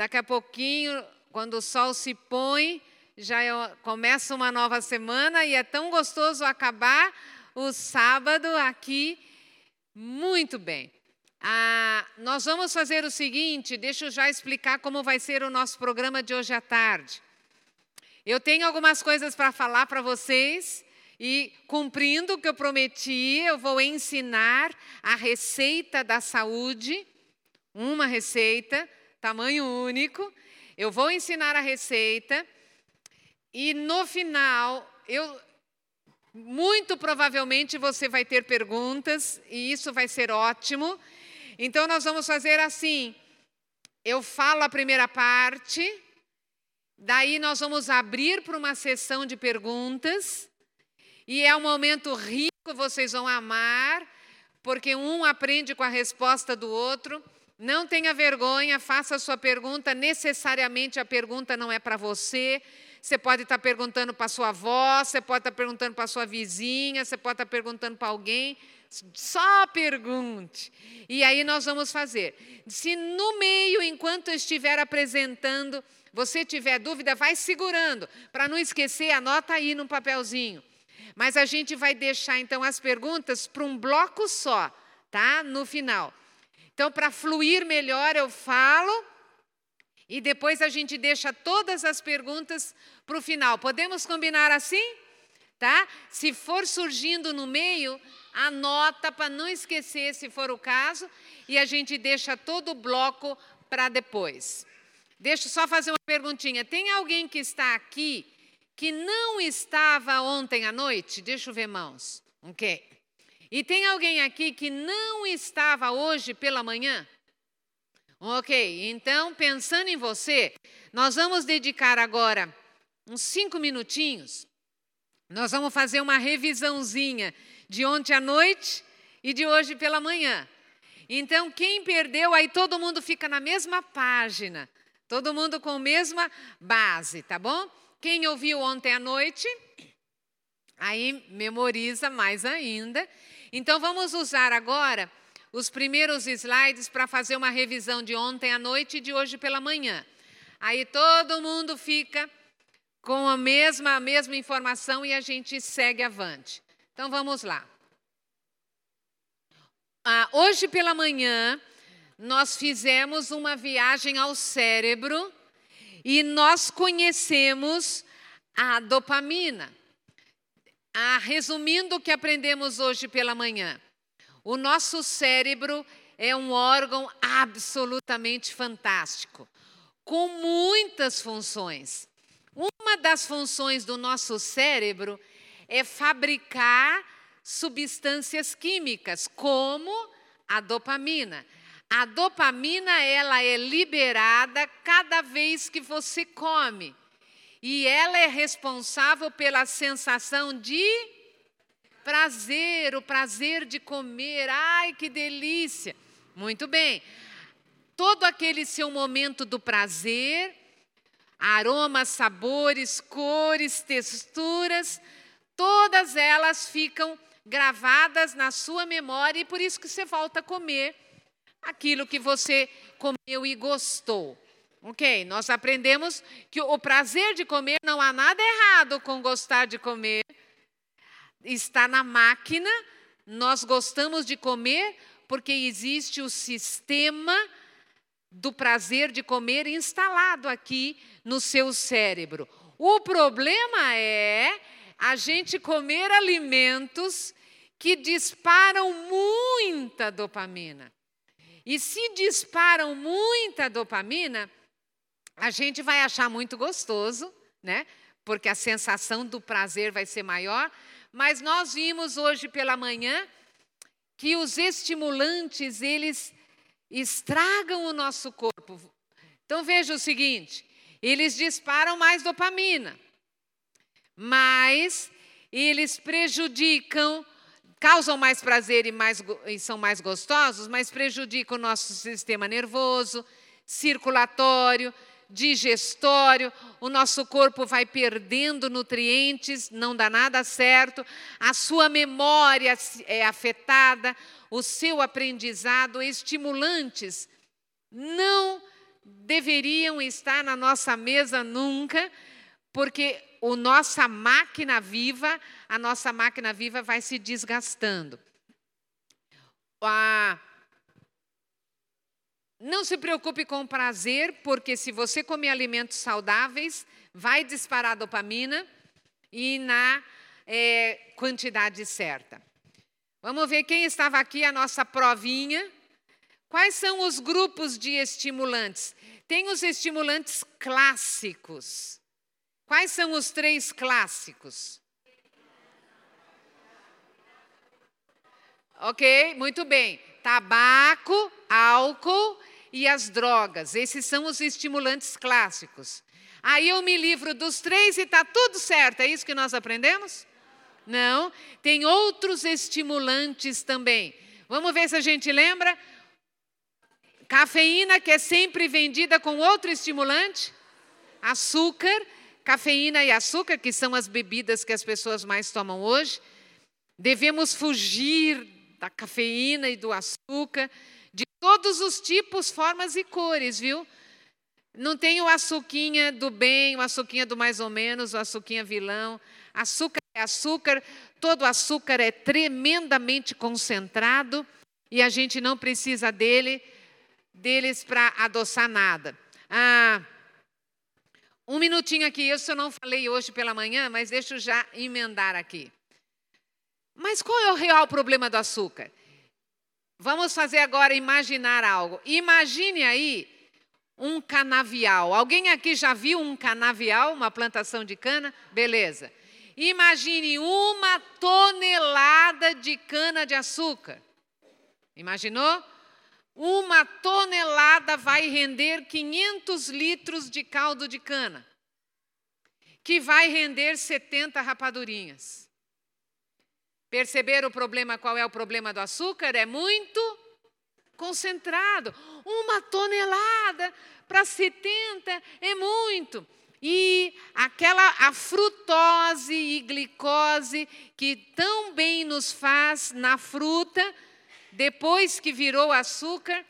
daqui a pouquinho, quando o sol se põe, já é, começa uma nova semana e é tão gostoso acabar o sábado aqui. Muito bem. Ah, nós vamos fazer o seguinte, deixa eu já explicar como vai ser o nosso programa de hoje à tarde. Eu tenho algumas coisas para falar para vocês e, cumprindo o que eu prometi, eu vou ensinar a receita da saúde, uma receita, tamanho único. Eu vou ensinar a receita e no final, eu muito provavelmente você vai ter perguntas e isso vai ser ótimo. Então nós vamos fazer assim: eu falo a primeira parte, daí nós vamos abrir para uma sessão de perguntas e é um momento rico, vocês vão amar, porque um aprende com a resposta do outro. Não tenha vergonha, faça a sua pergunta. Necessariamente a pergunta não é para você. Você pode estar perguntando para sua avó, você pode estar perguntando para sua vizinha, você pode estar perguntando para alguém. Só pergunte. E aí nós vamos fazer. Se no meio, enquanto eu estiver apresentando, você tiver dúvida, vai segurando. Para não esquecer, anota aí num papelzinho. Mas a gente vai deixar então as perguntas para um bloco só, tá? No final. Então, para fluir melhor, eu falo e depois a gente deixa todas as perguntas para o final. Podemos combinar assim? Tá? Se for surgindo no meio, anota para não esquecer, se for o caso, e a gente deixa todo o bloco para depois. Deixa eu só fazer uma perguntinha. Tem alguém que está aqui que não estava ontem à noite? Deixa eu ver mãos. Ok. E tem alguém aqui que não estava hoje pela manhã? Ok, então pensando em você, nós vamos dedicar agora uns cinco minutinhos. Nós vamos fazer uma revisãozinha de ontem à noite e de hoje pela manhã. Então, quem perdeu, aí todo mundo fica na mesma página, todo mundo com a mesma base, tá bom? Quem ouviu ontem à noite, aí memoriza mais ainda. Então, vamos usar agora os primeiros slides para fazer uma revisão de ontem à noite e de hoje pela manhã. Aí todo mundo fica com a mesma, a mesma informação e a gente segue avante. Então vamos lá. Ah, hoje pela manhã, nós fizemos uma viagem ao cérebro e nós conhecemos a dopamina. Ah, resumindo o que aprendemos hoje pela manhã. O nosso cérebro é um órgão absolutamente fantástico, com muitas funções. Uma das funções do nosso cérebro é fabricar substâncias químicas, como a dopamina. A dopamina ela é liberada cada vez que você come. E ela é responsável pela sensação de Prazer, o prazer de comer. Ai, que delícia. Muito bem. Todo aquele seu momento do prazer, aromas, sabores, cores, texturas, todas elas ficam gravadas na sua memória e por isso que você volta a comer aquilo que você comeu e gostou. Ok, nós aprendemos que o prazer de comer não há nada errado com gostar de comer está na máquina, nós gostamos de comer porque existe o sistema do prazer de comer instalado aqui no seu cérebro. O problema é a gente comer alimentos que disparam muita dopamina. E se disparam muita dopamina, a gente vai achar muito gostoso, né? Porque a sensação do prazer vai ser maior, mas nós vimos hoje pela manhã que os estimulantes, eles estragam o nosso corpo. Então veja o seguinte, eles disparam mais dopamina, mas eles prejudicam, causam mais prazer e, mais, e são mais gostosos, mas prejudicam o nosso sistema nervoso, circulatório, digestório, o nosso corpo vai perdendo nutrientes, não dá nada certo, a sua memória é afetada, o seu aprendizado, estimulantes não deveriam estar na nossa mesa nunca, porque a nossa máquina viva, a nossa máquina viva vai se desgastando. Ah, não se preocupe com o prazer, porque se você comer alimentos saudáveis, vai disparar dopamina e na é, quantidade certa. Vamos ver quem estava aqui, a nossa provinha. Quais são os grupos de estimulantes? Tem os estimulantes clássicos. Quais são os três clássicos? Ok, muito bem. Tabaco, álcool e as drogas. Esses são os estimulantes clássicos. Aí eu me livro dos três e está tudo certo. É isso que nós aprendemos? Não. Tem outros estimulantes também. Vamos ver se a gente lembra. Cafeína, que é sempre vendida com outro estimulante. Açúcar. Cafeína e açúcar, que são as bebidas que as pessoas mais tomam hoje. Devemos fugir da cafeína e do açúcar, todos os tipos, formas e cores, viu? Não tem o açuquinha do bem, o açuquinha do mais ou menos, o açuquinha vilão. Açúcar é açúcar, todo açúcar é tremendamente concentrado e a gente não precisa dele, deles para adoçar nada. Ah, um minutinho aqui, isso eu não falei hoje pela manhã, mas deixa eu já emendar aqui. Mas qual é o real problema do açúcar? Vamos fazer agora imaginar algo. Imagine aí um canavial. Alguém aqui já viu um canavial, uma plantação de cana? Beleza. Imagine uma tonelada de cana de açúcar. Imaginou? Uma tonelada vai render 500 litros de caldo de cana, que vai render 70 rapadurinhas. Perceber o problema? Qual é o problema do açúcar? É muito concentrado. Uma tonelada para 70 é muito. E aquela a frutose e glicose que tão bem nos faz na fruta, depois que virou açúcar,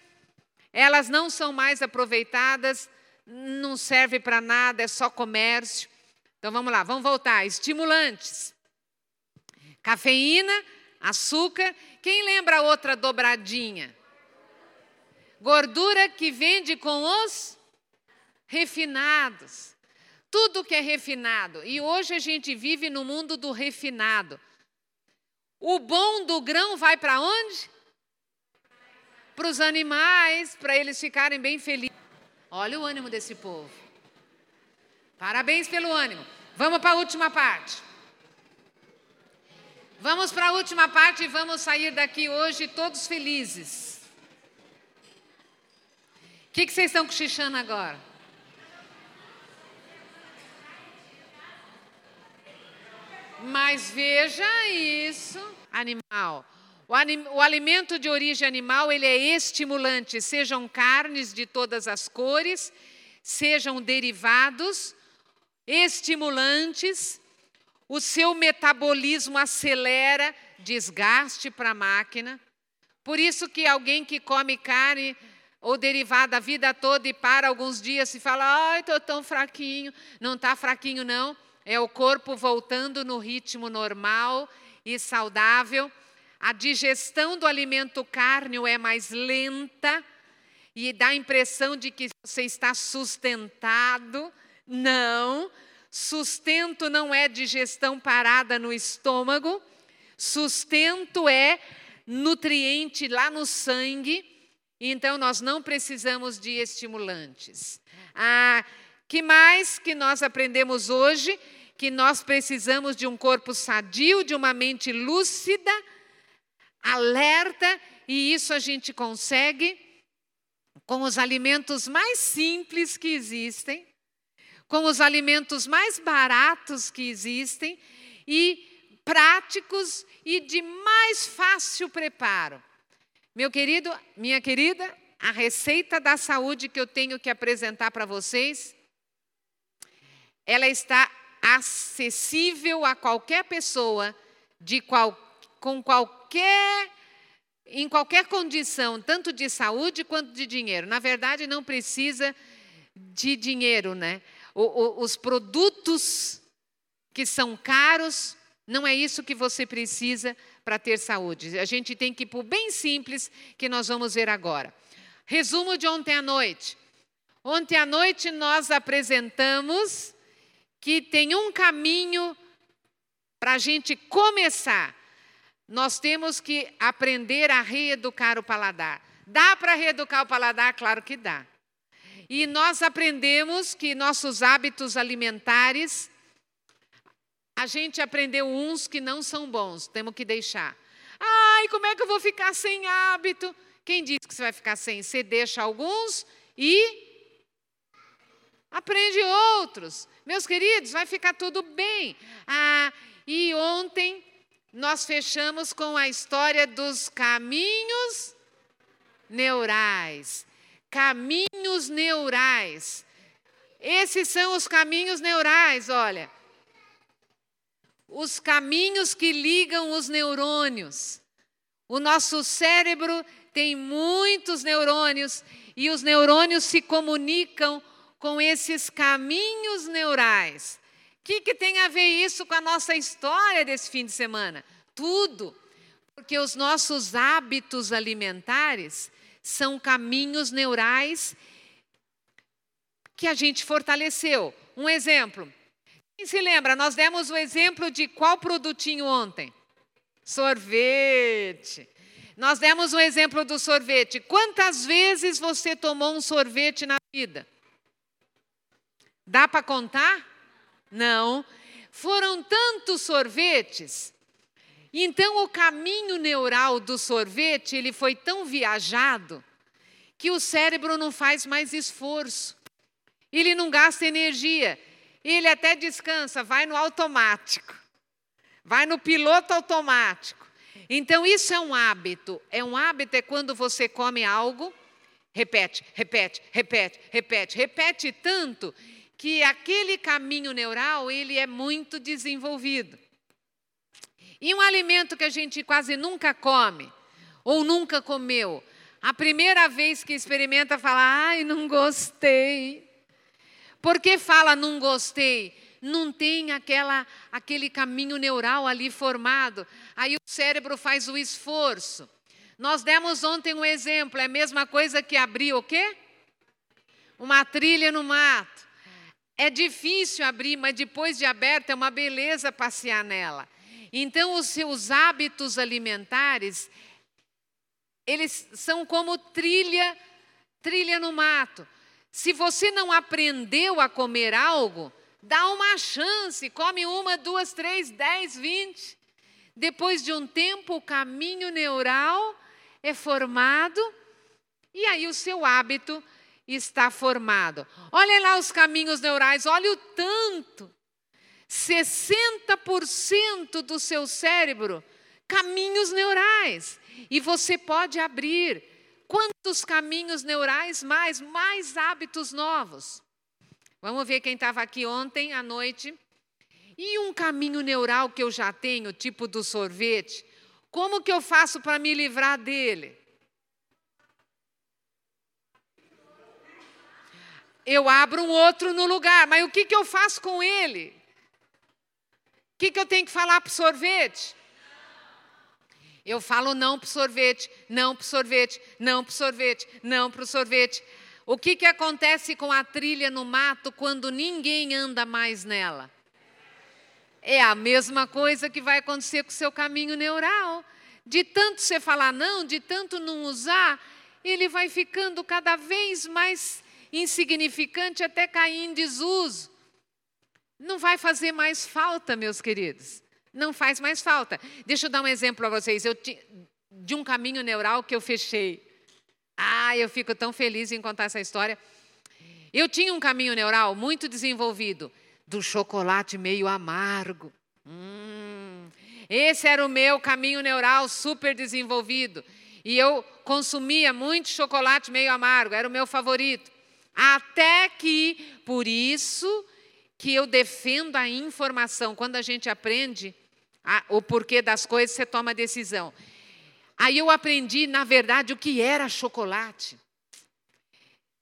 elas não são mais aproveitadas, não serve para nada, é só comércio. Então vamos lá, vamos voltar. Estimulantes. Cafeína, açúcar. Quem lembra a outra dobradinha? Gordura que vende com os refinados. Tudo que é refinado. E hoje a gente vive no mundo do refinado. O bom do grão vai para onde? Para os animais, para eles ficarem bem felizes. Olha o ânimo desse povo. Parabéns pelo ânimo. Vamos para a última parte. Vamos para a última parte e vamos sair daqui hoje todos felizes. O que, que vocês estão cochichando agora? Mas veja isso, animal. O, anim, o, alimento de origem animal, ele é estimulante, sejam carnes de todas as cores, sejam derivados, estimulantes, o seu metabolismo acelera, desgaste para a máquina. Por isso que alguém que come carne ou derivada a vida toda e para alguns dias e fala, ai, estou tão fraquinho. Não está fraquinho, não. É o corpo voltando no ritmo normal e saudável. A digestão do alimento cárneo é mais lenta e dá a impressão de que você está sustentado. Não, sustento não é digestão parada no estômago, sustento é nutriente lá no sangue então, nós não precisamos de estimulantes. Ah, que mais que nós aprendemos hoje? Que nós precisamos de um corpo sadio, de uma mente lúcida, alerta, e isso a gente consegue com os alimentos mais simples que existem, com os alimentos mais baratos que existem e práticos e de mais fácil preparo. Meu querido, minha querida, a receita da saúde que eu tenho que apresentar para vocês, ela está acessível a qualquer pessoa de qual, com qualquer em qualquer condição, tanto de saúde quanto de dinheiro. Na verdade, não precisa de dinheiro, né? O, o, os produtos que são caros, não é isso que você precisa para ter saúde. A gente tem que ir para o bem simples que nós vamos ver agora. Resumo de ontem à noite. Ontem à noite nós apresentamos que tem um caminho para a gente começar. Nós temos que aprender a reeducar o paladar. Dá para reeducar o paladar? Claro que dá. E nós aprendemos que nossos hábitos alimentares, a gente aprendeu uns que não são bons, temos que deixar. Ai, como é que eu vou ficar sem hábito? Quem disse que você vai ficar sem? Você deixa alguns e aprende outros. Meus queridos, vai ficar tudo bem. Ah, e ontem nós fechamos com a história dos caminhos neurais. Caminhos neurais. Esses são os caminhos neurais, olha. Os caminhos que ligam os neurônios. O nosso cérebro tem muitos neurônios e os neurônios se comunicam com esses caminhos neurais. O que, que tem a ver isso com a nossa história desse fim de semana? Tudo. Porque os nossos hábitos alimentares são caminhos neurais que a gente fortaleceu. Um exemplo. Quem se lembra? Nós demos o exemplo de qual produtinho ontem? Sorvete. Nós demos o exemplo do sorvete. Quantas vezes você tomou um sorvete na vida? Dá para contar? Não. Foram tantos sorvetes. Então o caminho neural do sorvete, ele foi tão viajado que o cérebro não faz mais esforço. Ele não gasta energia. Ele até descansa, vai no automático. Vai no piloto automático. Então isso é um hábito. É um hábito é quando você come algo, repete, repete, repete, repete, repete tanto que aquele caminho neural ele é muito desenvolvido. E um alimento que a gente quase nunca come ou nunca comeu, a primeira vez que experimenta fala: "Ai, não gostei". Por que fala não gostei? Não tem aquela aquele caminho neural ali formado. Aí o cérebro faz o esforço. Nós demos ontem um exemplo, é a mesma coisa que abrir o quê? Uma trilha no mato. É difícil abrir, mas depois de aberta é uma beleza passear nela. Então, os seus hábitos alimentares, eles são como trilha, trilha no mato. Se você não aprendeu a comer algo, dá uma chance, come uma, duas, três, dez, vinte. Depois de um tempo, o caminho neural é formado e aí o seu hábito está formado. Olha lá os caminhos neurais, olha o tanto. 60% do seu cérebro, caminhos neurais. E você pode abrir. Quantos caminhos neurais mais? Mais hábitos novos. Vamos ver quem estava aqui ontem à noite. E um caminho neural que eu já tenho, tipo do sorvete, como que eu faço para me livrar dele? eu abro um outro no lugar, mas o que, que eu faço com ele? Que, que eu tenho que falar para o sorvete? Eu falo não para o sorvete, não para o sorvete, não para o sorvete, não para o sorvete. O que, que acontece com a trilha no mato quando ninguém anda mais nela? É a mesma coisa que vai acontecer com o seu caminho neural. De tanto você falar não, de tanto não usar, ele vai ficando cada vez mais insignificante até cair em desuso. Não vai fazer mais falta, meus queridos. Não faz mais falta. Deixa eu dar um exemplo para vocês. Eu de um caminho neural que eu fechei. Ah, eu fico tão feliz em contar essa história. Eu tinha um caminho neural muito desenvolvido do chocolate meio amargo. Hum, esse era o meu caminho neural super desenvolvido. E eu consumia muito chocolate meio amargo, era o meu favorito. Até que, por isso que eu defendo a informação. Quando a gente aprende a, o porquê das coisas, você toma decisão. Aí eu aprendi, na verdade, o que era chocolate.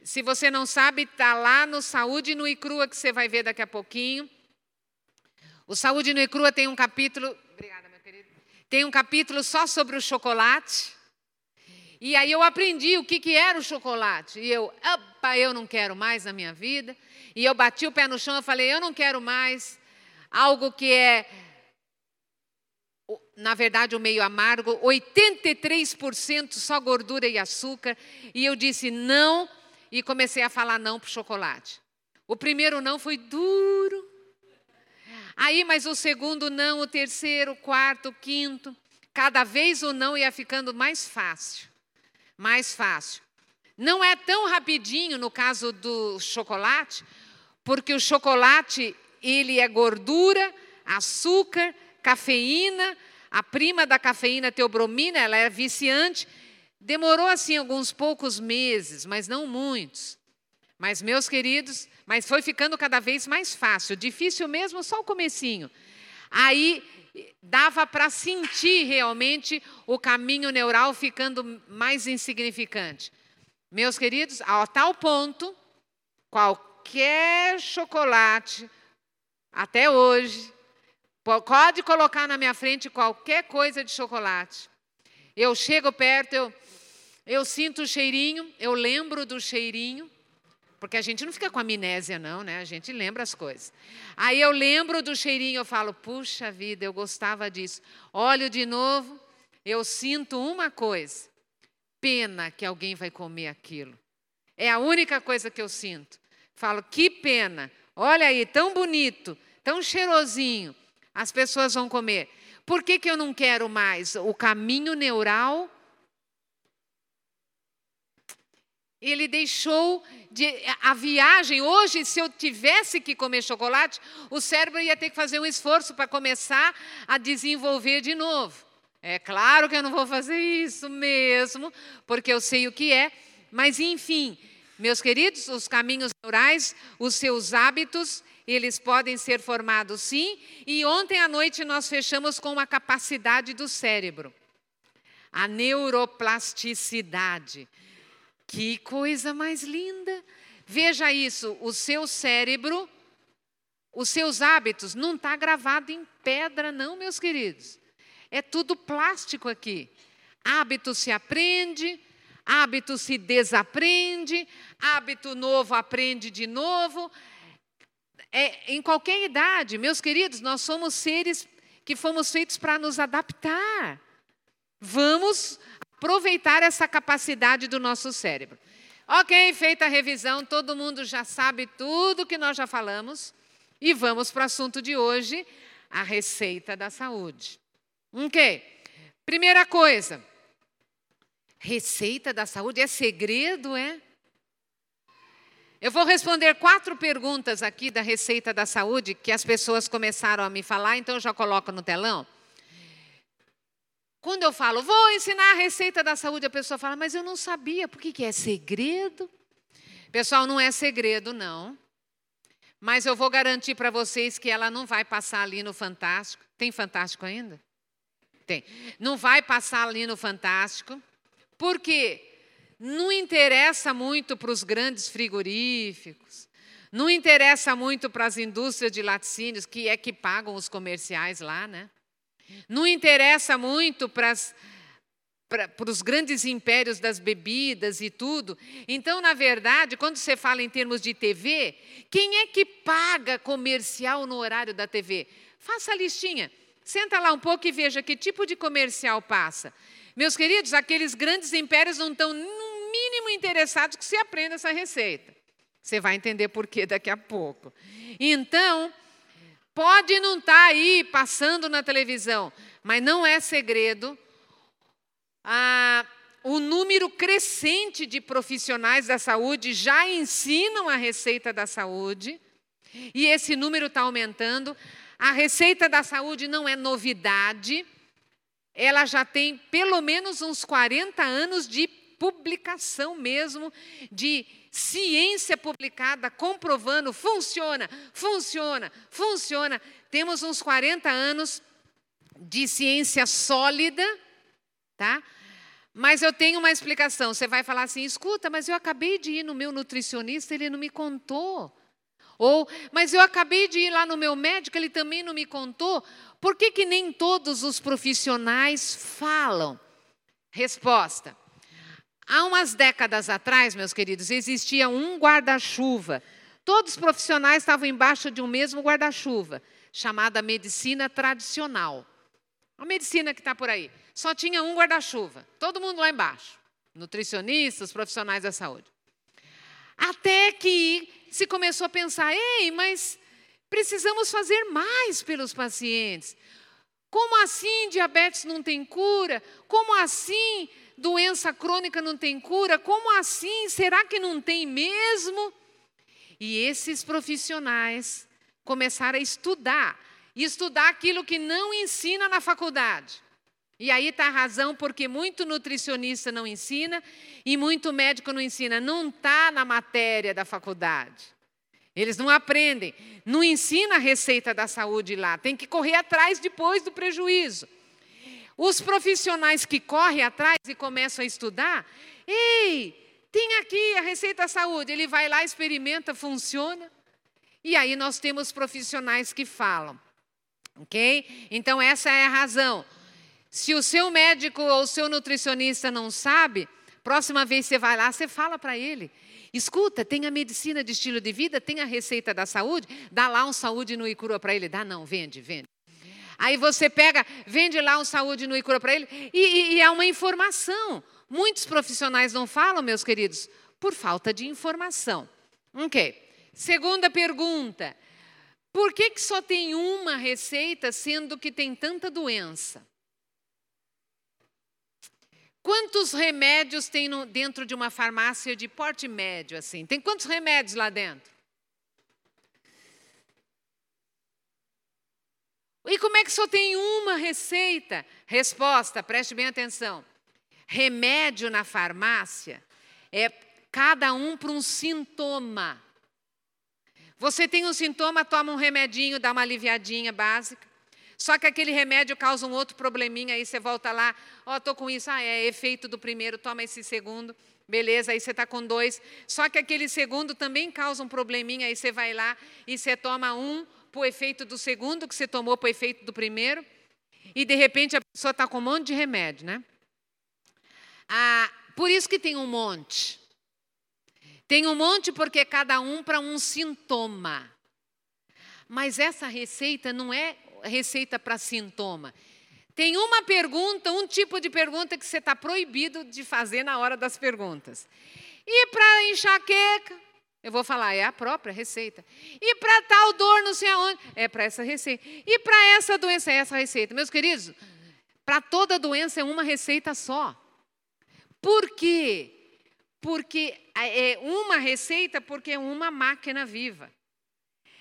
Se você não sabe, está lá no Saúde no e Crua que você vai ver daqui a pouquinho. O Saúde no e Crua tem um capítulo. Obrigada, meu querido. Tem um capítulo só sobre o chocolate. E aí eu aprendi o que, que era o chocolate. E eu, opa, eu não quero mais na minha vida. E eu bati o pé no chão e falei, eu não quero mais algo que é, na verdade, o meio amargo, 83% só gordura e açúcar. E eu disse não e comecei a falar não para o chocolate. O primeiro não foi duro. Aí, mas o segundo não, o terceiro, o quarto, o quinto. Cada vez o não ia ficando mais fácil. Mais fácil. Não é tão rapidinho no caso do chocolate, porque o chocolate, ele é gordura, açúcar, cafeína, a prima da cafeína, teobromina, ela é viciante, Demorou assim alguns poucos meses, mas não muitos. Mas meus queridos, mas foi ficando cada vez mais fácil, difícil mesmo só o comecinho. Aí dava para sentir realmente o caminho neural ficando mais insignificante. Meus queridos, a tal ponto, qualquer chocolate, até hoje, pode colocar na minha frente qualquer coisa de chocolate. Eu chego perto, eu eu sinto o cheirinho, eu lembro do cheirinho, porque a gente não fica com amnésia, não, né? A gente lembra as coisas. Aí eu lembro do cheirinho, eu falo, puxa vida, eu gostava disso. Olho de novo, eu sinto uma coisa: pena que alguém vai comer aquilo. É a única coisa que eu sinto. Falo, que pena, olha aí, tão bonito, tão cheirosinho, as pessoas vão comer. Por que, que eu não quero mais? O caminho neural Ele deixou de, a viagem. Hoje, se eu tivesse que comer chocolate, o cérebro ia ter que fazer um esforço para começar a desenvolver de novo. É claro que eu não vou fazer isso mesmo, porque eu sei o que é, mas enfim, meus queridos, os caminhos neurais, os seus hábitos, eles podem ser formados sim, e ontem à noite nós fechamos com a capacidade do cérebro, a neuroplasticidade. Que coisa mais linda! Veja isso, o seu cérebro, os seus hábitos, não está gravado em pedra, não, meus queridos. É tudo plástico aqui. Hábito se aprende, hábito se desaprende, hábito novo aprende de novo. É, em qualquer idade, meus queridos, nós somos seres que fomos feitos para nos adaptar. Vamos aproveitar essa capacidade do nosso cérebro. Ok, feita a revisão, todo mundo já sabe tudo que nós já falamos. E vamos para o assunto de hoje, a receita da saúde. Ok, primeira coisa, receita da saúde é segredo, é? Eu vou responder quatro perguntas aqui da receita da saúde que as pessoas começaram a me falar, então eu já coloco no telão. Quando eu falo, vou ensinar a receita da saúde, a pessoa fala, mas eu não sabia, por que, que é segredo? Pessoal, não é segredo, não. Mas eu vou garantir para vocês que ela não vai passar ali no Fantástico. Tem Fantástico ainda? Tem. Não vai passar ali no Fantástico, porque não interessa muito para os grandes frigoríficos, não interessa muito para as indústrias de laticínios, que é que pagam os comerciais lá, né? Não interessa muito para para os grandes impérios das bebidas e tudo. Então, na verdade, quando você fala em termos de TV, quem é que paga comercial no horário da TV? Faça a listinha. Senta lá um pouco e veja que tipo de comercial passa. Meus queridos, aqueles grandes impérios não estão no mínimo interessados que você aprenda essa receita. Você vai entender por quê daqui a pouco. Então, Pode não estar tá aí passando na televisão, mas não é segredo. Ah, o número crescente de profissionais da saúde já ensinam a receita da saúde, e esse número está aumentando. A receita da saúde não é novidade, ela já tem pelo menos uns 40 anos de publicação mesmo, de ciência publicada comprovando funciona, funciona, funciona. Temos uns 40 anos de ciência sólida, tá? Mas eu tenho uma explicação. Você vai falar assim: escuta, mas eu acabei de ir no meu nutricionista, ele não me contou. Ou, mas eu acabei de ir lá no meu médico, ele também não me contou. Por que, que nem todos os profissionais falam? Resposta: Há umas décadas atrás, meus queridos, existia um guarda-chuva. Todos os profissionais estavam embaixo de um mesmo guarda-chuva, chamada medicina tradicional. A medicina que está por aí. Só tinha um guarda-chuva, todo mundo lá embaixo. Nutricionistas, profissionais da saúde. Até que se começou a pensar: ei, mas precisamos fazer mais pelos pacientes. Como assim diabetes não tem cura? Como assim doença crônica não tem cura? Como assim? Será que não tem mesmo? E esses profissionais começaram a estudar, estudar aquilo que não ensina na faculdade. E aí está a razão porque muito nutricionista não ensina e muito médico não ensina. Não está na matéria da faculdade. Eles não aprendem, não ensina a receita da saúde lá, tem que correr atrás depois do prejuízo. Os profissionais que correm atrás e começam a estudar, ei, tem aqui a receita da saúde, ele vai lá, experimenta, funciona. E aí nós temos profissionais que falam, ok? Então essa é a razão. Se o seu médico ou o seu nutricionista não sabe, próxima vez você vai lá, você fala para ele. Escuta, tem a medicina de estilo de vida, tem a receita da saúde, dá lá um saúde no Icura para ele. Dá não, vende, vende. Aí você pega, vende lá um saúde no Icura para ele, e, e, e é uma informação. Muitos profissionais não falam, meus queridos, por falta de informação. Ok. Segunda pergunta. Por que, que só tem uma receita, sendo que tem tanta doença? Quantos remédios tem no, dentro de uma farmácia de porte médio assim? Tem quantos remédios lá dentro? E como é que só tem uma receita? Resposta, preste bem atenção. Remédio na farmácia é cada um para um sintoma. Você tem um sintoma, toma um remedinho, dá uma aliviadinha básica. Só que aquele remédio causa um outro probleminha, aí você volta lá, ó, oh, estou com isso, ah, é efeito do primeiro, toma esse segundo, beleza, aí você está com dois. Só que aquele segundo também causa um probleminha, aí você vai lá e você toma um o efeito do segundo, que você tomou o efeito do primeiro, e de repente a pessoa está com um monte de remédio, né? Ah, por isso que tem um monte. Tem um monte porque cada um para um sintoma. Mas essa receita não é receita para sintoma. Tem uma pergunta, um tipo de pergunta que você está proibido de fazer na hora das perguntas. E para enxaqueca, eu vou falar, é a própria receita. E para tal dor, não sei aonde, é para essa receita. E para essa doença, é essa receita. Meus queridos, para toda doença é uma receita só. Por quê? Porque é uma receita, porque é uma máquina viva.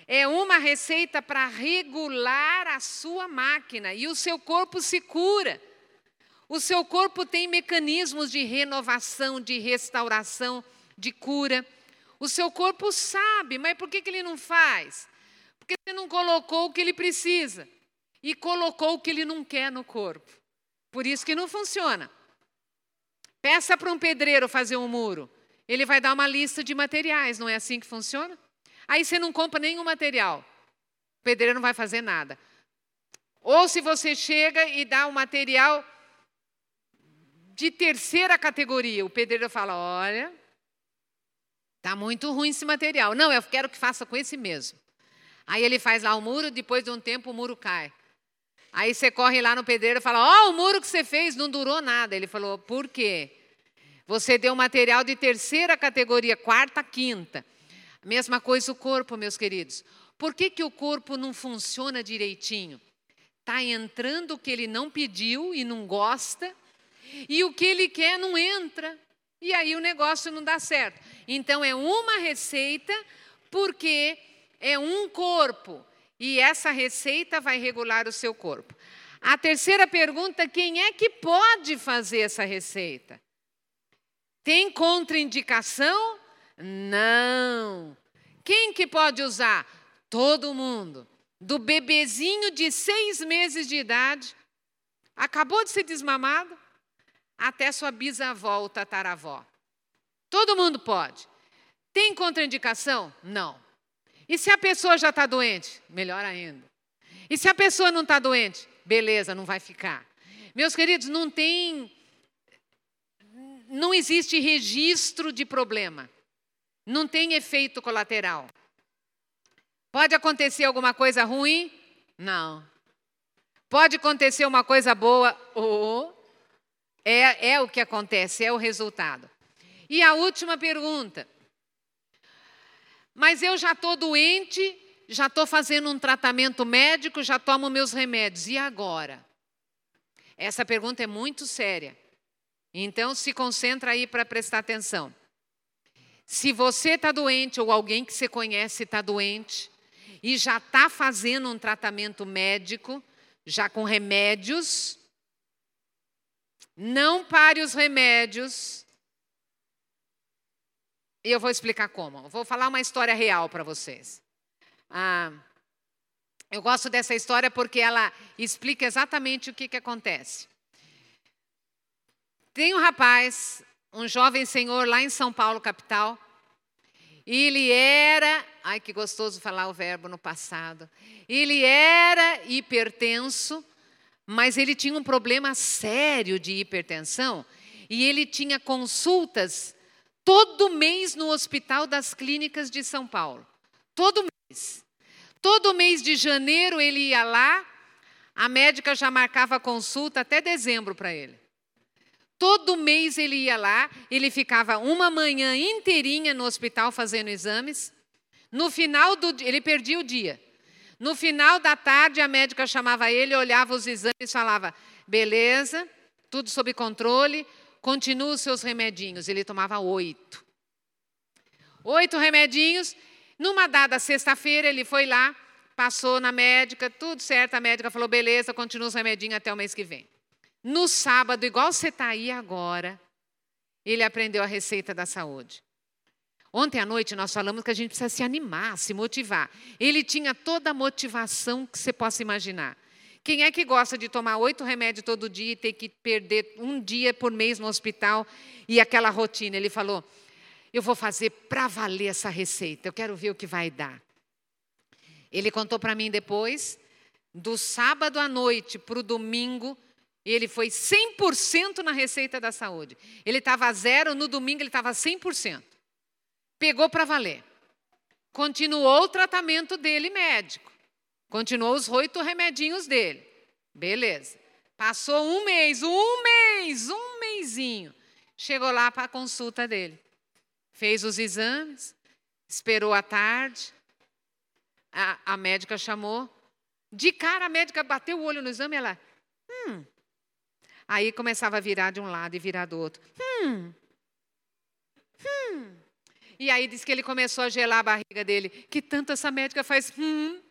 É uma receita para regular a sua máquina e o seu corpo se cura. O seu corpo tem mecanismos de renovação, de restauração, de cura. O seu corpo sabe, mas por que, que ele não faz? Porque ele não colocou o que ele precisa e colocou o que ele não quer no corpo. Por isso que não funciona. Peça para um pedreiro fazer um muro. Ele vai dar uma lista de materiais, não é assim que funciona? Aí você não compra nenhum material. O pedreiro não vai fazer nada. Ou se você chega e dá um material de terceira categoria, o pedreiro fala: olha, tá muito ruim esse material. Não, eu quero que faça com esse mesmo. Aí ele faz lá o muro, depois de um tempo o muro cai. Aí você corre lá no pedreiro e fala: Ó, oh, o muro que você fez não durou nada. Ele falou: Por quê? Você deu material de terceira categoria, quarta, quinta. Mesma coisa o corpo, meus queridos. Por que, que o corpo não funciona direitinho? Está entrando o que ele não pediu e não gosta, e o que ele quer não entra. E aí o negócio não dá certo. Então é uma receita, porque é um corpo. E essa receita vai regular o seu corpo. A terceira pergunta: quem é que pode fazer essa receita? Tem contraindicação? Não. Quem que pode usar? Todo mundo. Do bebezinho de seis meses de idade, acabou de ser desmamado, até sua bisavó ou tataravó. Todo mundo pode. Tem contraindicação? Não. E se a pessoa já está doente? Melhor ainda. E se a pessoa não está doente? Beleza, não vai ficar. Meus queridos, não tem. Não existe registro de problema. Não tem efeito colateral. Pode acontecer alguma coisa ruim? Não. Pode acontecer uma coisa boa? Ou é, é o que acontece, é o resultado. E a última pergunta. Mas eu já estou doente, já estou fazendo um tratamento médico, já tomo meus remédios. E agora? Essa pergunta é muito séria. Então se concentra aí para prestar atenção. Se você está doente ou alguém que você conhece está doente e já está fazendo um tratamento médico, já com remédios, não pare os remédios. E eu vou explicar como. vou falar uma história real para vocês. Ah, eu gosto dessa história porque ela explica exatamente o que, que acontece. Tem um rapaz, um jovem senhor lá em São Paulo, capital, ele era, ai que gostoso falar o verbo no passado. Ele era hipertenso, mas ele tinha um problema sério de hipertensão e ele tinha consultas todo mês no Hospital das Clínicas de São Paulo. Todo mês. Todo mês de janeiro ele ia lá, a médica já marcava consulta até dezembro para ele. Todo mês ele ia lá, ele ficava uma manhã inteirinha no hospital fazendo exames. No final do dia, ele perdia o dia. No final da tarde, a médica chamava ele, olhava os exames e falava: beleza, tudo sob controle, continua os seus remedinhos. Ele tomava oito. Oito remedinhos. Numa dada sexta-feira, ele foi lá, passou na médica, tudo certo. A médica falou: beleza, continua os remedinhos até o mês que vem. No sábado, igual você está aí agora, ele aprendeu a receita da saúde. Ontem à noite nós falamos que a gente precisa se animar, se motivar. Ele tinha toda a motivação que você possa imaginar. Quem é que gosta de tomar oito remédios todo dia e ter que perder um dia por mês no hospital e aquela rotina? Ele falou: Eu vou fazer para valer essa receita, eu quero ver o que vai dar. Ele contou para mim depois, do sábado à noite para o domingo, ele foi 100% na receita da saúde. Ele estava zero, no domingo ele estava 100%. Pegou para valer. Continuou o tratamento dele médico. Continuou os oito remedinhos dele. Beleza. Passou um mês, um mês, um mêsinho. Chegou lá para a consulta dele. Fez os exames, esperou a tarde. A, a médica chamou. De cara, a médica bateu o olho no exame e ela, hum, Aí começava a virar de um lado e virar do outro. Hum. Hum. E aí diz que ele começou a gelar a barriga dele. Que tanto essa médica faz. Hum.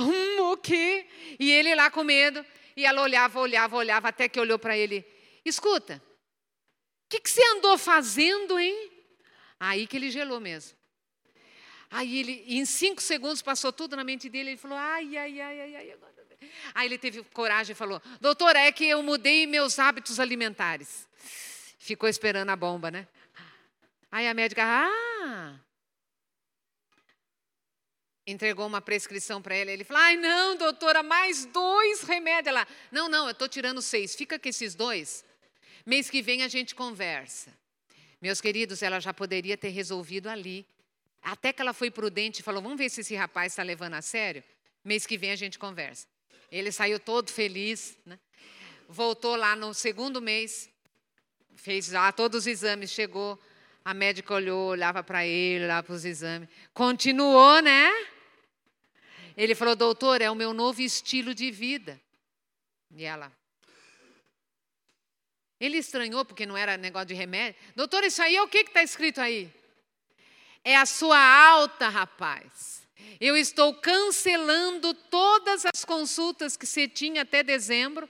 Hum, o quê? E ele lá com medo. E ela olhava, olhava, olhava, até que olhou para ele. Escuta, o que, que você andou fazendo, hein? Aí que ele gelou mesmo. Aí ele, em cinco segundos, passou tudo na mente dele. Ele falou: ai, ai, ai, ai, ai, agora Aí ele teve coragem e falou: Doutor, é que eu mudei meus hábitos alimentares. Ficou esperando a bomba, né? Aí a médica, ah. Entregou uma prescrição para ele. Ele falou: Ai, não, doutora, mais dois remédios. Ela, não, não, eu estou tirando seis. Fica com esses dois. Mês que vem a gente conversa. Meus queridos, ela já poderia ter resolvido ali. Até que ela foi prudente e falou: Vamos ver se esse rapaz está levando a sério. Mês que vem a gente conversa. Ele saiu todo feliz, né? voltou lá no segundo mês, fez lá todos os exames, chegou, a médica olhou, olhava para ele, lá para os exames, continuou, né? Ele falou, doutor, é o meu novo estilo de vida. E ela. Ele estranhou porque não era negócio de remédio. Doutor, isso aí é o que está escrito aí? É a sua alta, rapaz. Eu estou cancelando todas as consultas que você tinha até dezembro.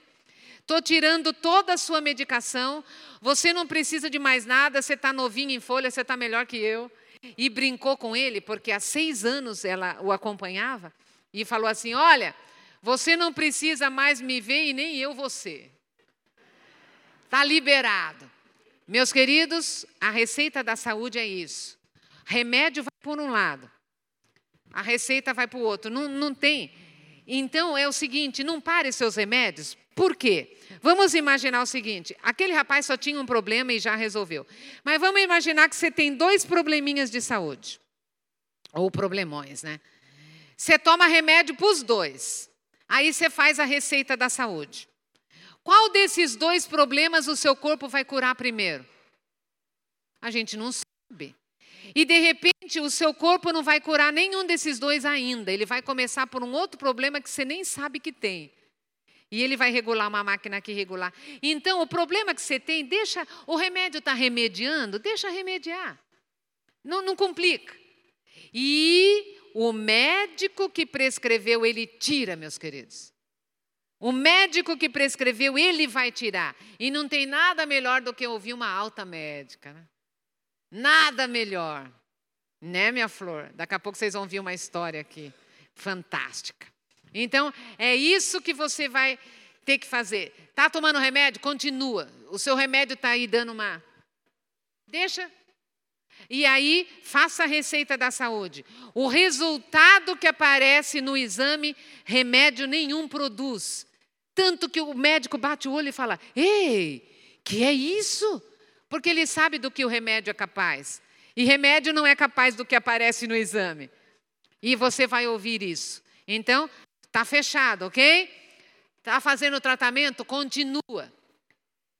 Estou tirando toda a sua medicação. Você não precisa de mais nada. Você está novinho em folha, você está melhor que eu. E brincou com ele, porque há seis anos ela o acompanhava. E falou assim: Olha, você não precisa mais me ver e nem eu você. Está liberado. Meus queridos, a receita da saúde é isso. Remédio vai por um lado, a receita vai para o outro. Não, não tem. Então é o seguinte: não pare seus remédios. Por quê? Vamos imaginar o seguinte: aquele rapaz só tinha um problema e já resolveu. Mas vamos imaginar que você tem dois probleminhas de saúde. Ou problemões, né? Você toma remédio para os dois. Aí você faz a receita da saúde. Qual desses dois problemas o seu corpo vai curar primeiro? A gente não sabe. E de repente o seu corpo não vai curar nenhum desses dois ainda. Ele vai começar por um outro problema que você nem sabe que tem. E ele vai regular uma máquina que regular. Então, o problema que você tem, deixa. O remédio está remediando, deixa remediar. Não, não complica. E o médico que prescreveu, ele tira, meus queridos. O médico que prescreveu, ele vai tirar. E não tem nada melhor do que ouvir uma alta médica. Né? Nada melhor. Né, minha flor? Daqui a pouco vocês vão ver uma história aqui. Fantástica. Então, é isso que você vai ter que fazer. Está tomando remédio? Continua. O seu remédio está aí dando uma. Deixa. E aí, faça a receita da saúde. O resultado que aparece no exame, remédio nenhum produz. Tanto que o médico bate o olho e fala: Ei, que é isso? Porque ele sabe do que o remédio é capaz. E remédio não é capaz do que aparece no exame. E você vai ouvir isso. Então, Está fechado, ok? Está fazendo o tratamento? Continua.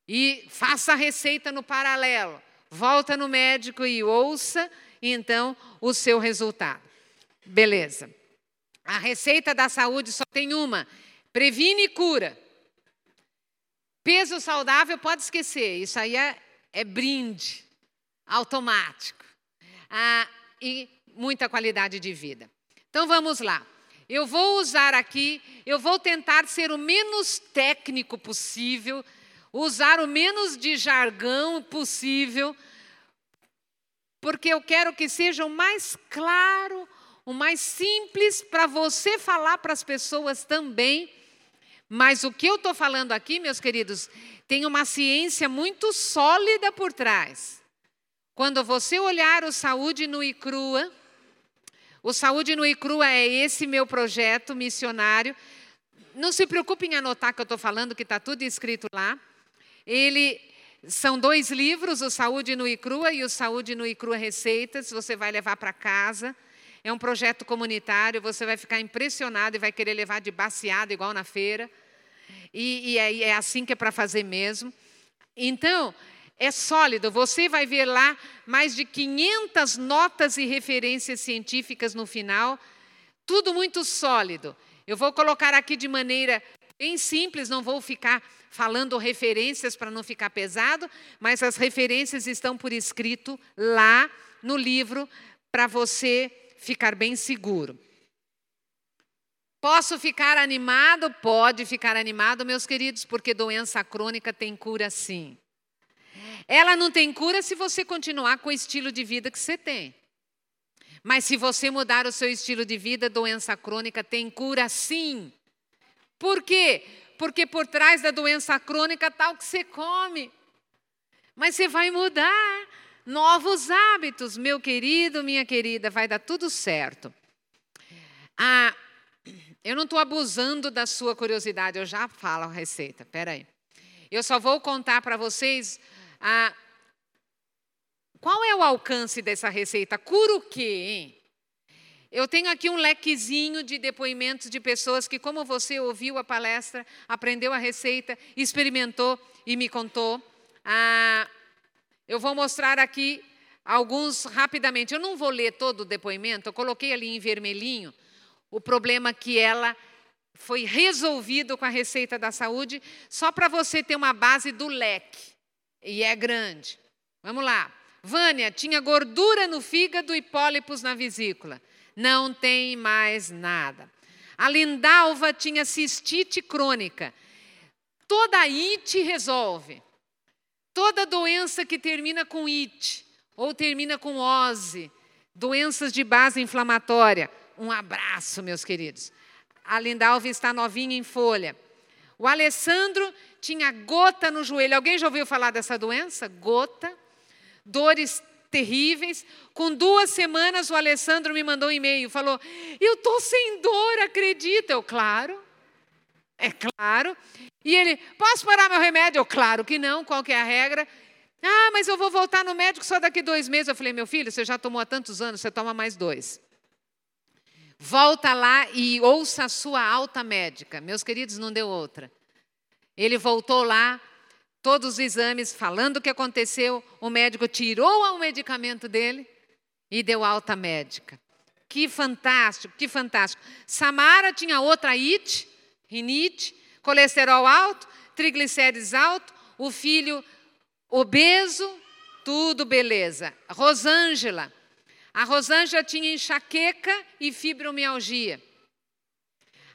E faça a receita no paralelo. Volta no médico e ouça, então, o seu resultado. Beleza. A receita da saúde só tem uma: previne e cura. Peso saudável, pode esquecer, isso aí é, é brinde automático. Ah, e muita qualidade de vida. Então vamos lá. Eu vou usar aqui, eu vou tentar ser o menos técnico possível, usar o menos de jargão possível, porque eu quero que seja o mais claro, o mais simples para você falar para as pessoas também. Mas o que eu estou falando aqui, meus queridos, tem uma ciência muito sólida por trás. Quando você olhar o Saúde no e crua, o Saúde no Icrua é esse meu projeto missionário. Não se preocupe em anotar que eu estou falando, que está tudo escrito lá. Ele são dois livros, o Saúde no Icrua e o Saúde no Icrua Receitas. Você vai levar para casa. É um projeto comunitário, você vai ficar impressionado e vai querer levar de baseada, igual na feira. E, e é, é assim que é para fazer mesmo. Então, é sólido. Você vai ver lá mais de 500 notas e referências científicas no final, tudo muito sólido. Eu vou colocar aqui de maneira bem simples, não vou ficar falando referências para não ficar pesado, mas as referências estão por escrito lá no livro para você ficar bem seguro. Posso ficar animado? Pode ficar animado, meus queridos, porque doença crônica tem cura sim. Ela não tem cura se você continuar com o estilo de vida que você tem. Mas se você mudar o seu estilo de vida, doença crônica tem cura sim. Por quê? Porque por trás da doença crônica está o que você come. Mas você vai mudar novos hábitos, meu querido, minha querida, vai dar tudo certo. Ah, eu não estou abusando da sua curiosidade, eu já falo a receita, peraí. Eu só vou contar para vocês ah, qual é o alcance dessa receita? Cura o quê, hein? Eu tenho aqui um lequezinho de depoimentos de pessoas que, como você ouviu a palestra, aprendeu a receita, experimentou e me contou. Ah, eu vou mostrar aqui alguns rapidamente. Eu não vou ler todo o depoimento, eu coloquei ali em vermelhinho o problema que ela foi resolvido com a receita da saúde, só para você ter uma base do leque. E é grande. Vamos lá. Vânia tinha gordura no fígado e pólipos na vesícula. Não tem mais nada. A Lindalva tinha cistite crônica. Toda it resolve. Toda doença que termina com it ou termina com ose, doenças de base inflamatória. Um abraço, meus queridos. A Lindalva está novinha em folha. O Alessandro tinha gota no joelho. Alguém já ouviu falar dessa doença? Gota. Dores terríveis. Com duas semanas, o Alessandro me mandou um e-mail. Falou: Eu estou sem dor, acredita? Eu, claro. É claro. E ele: Posso parar meu remédio? Eu, claro que não. Qual que é a regra? Ah, mas eu vou voltar no médico só daqui dois meses. Eu falei: Meu filho, você já tomou há tantos anos, você toma mais dois. Volta lá e ouça a sua alta médica. Meus queridos, não deu outra. Ele voltou lá, todos os exames, falando o que aconteceu. O médico tirou o medicamento dele e deu alta médica. Que fantástico, que fantástico. Samara tinha outra it, rinite, colesterol alto, triglicérides alto, o filho obeso, tudo beleza. Rosângela, a Rosângela tinha enxaqueca e fibromialgia.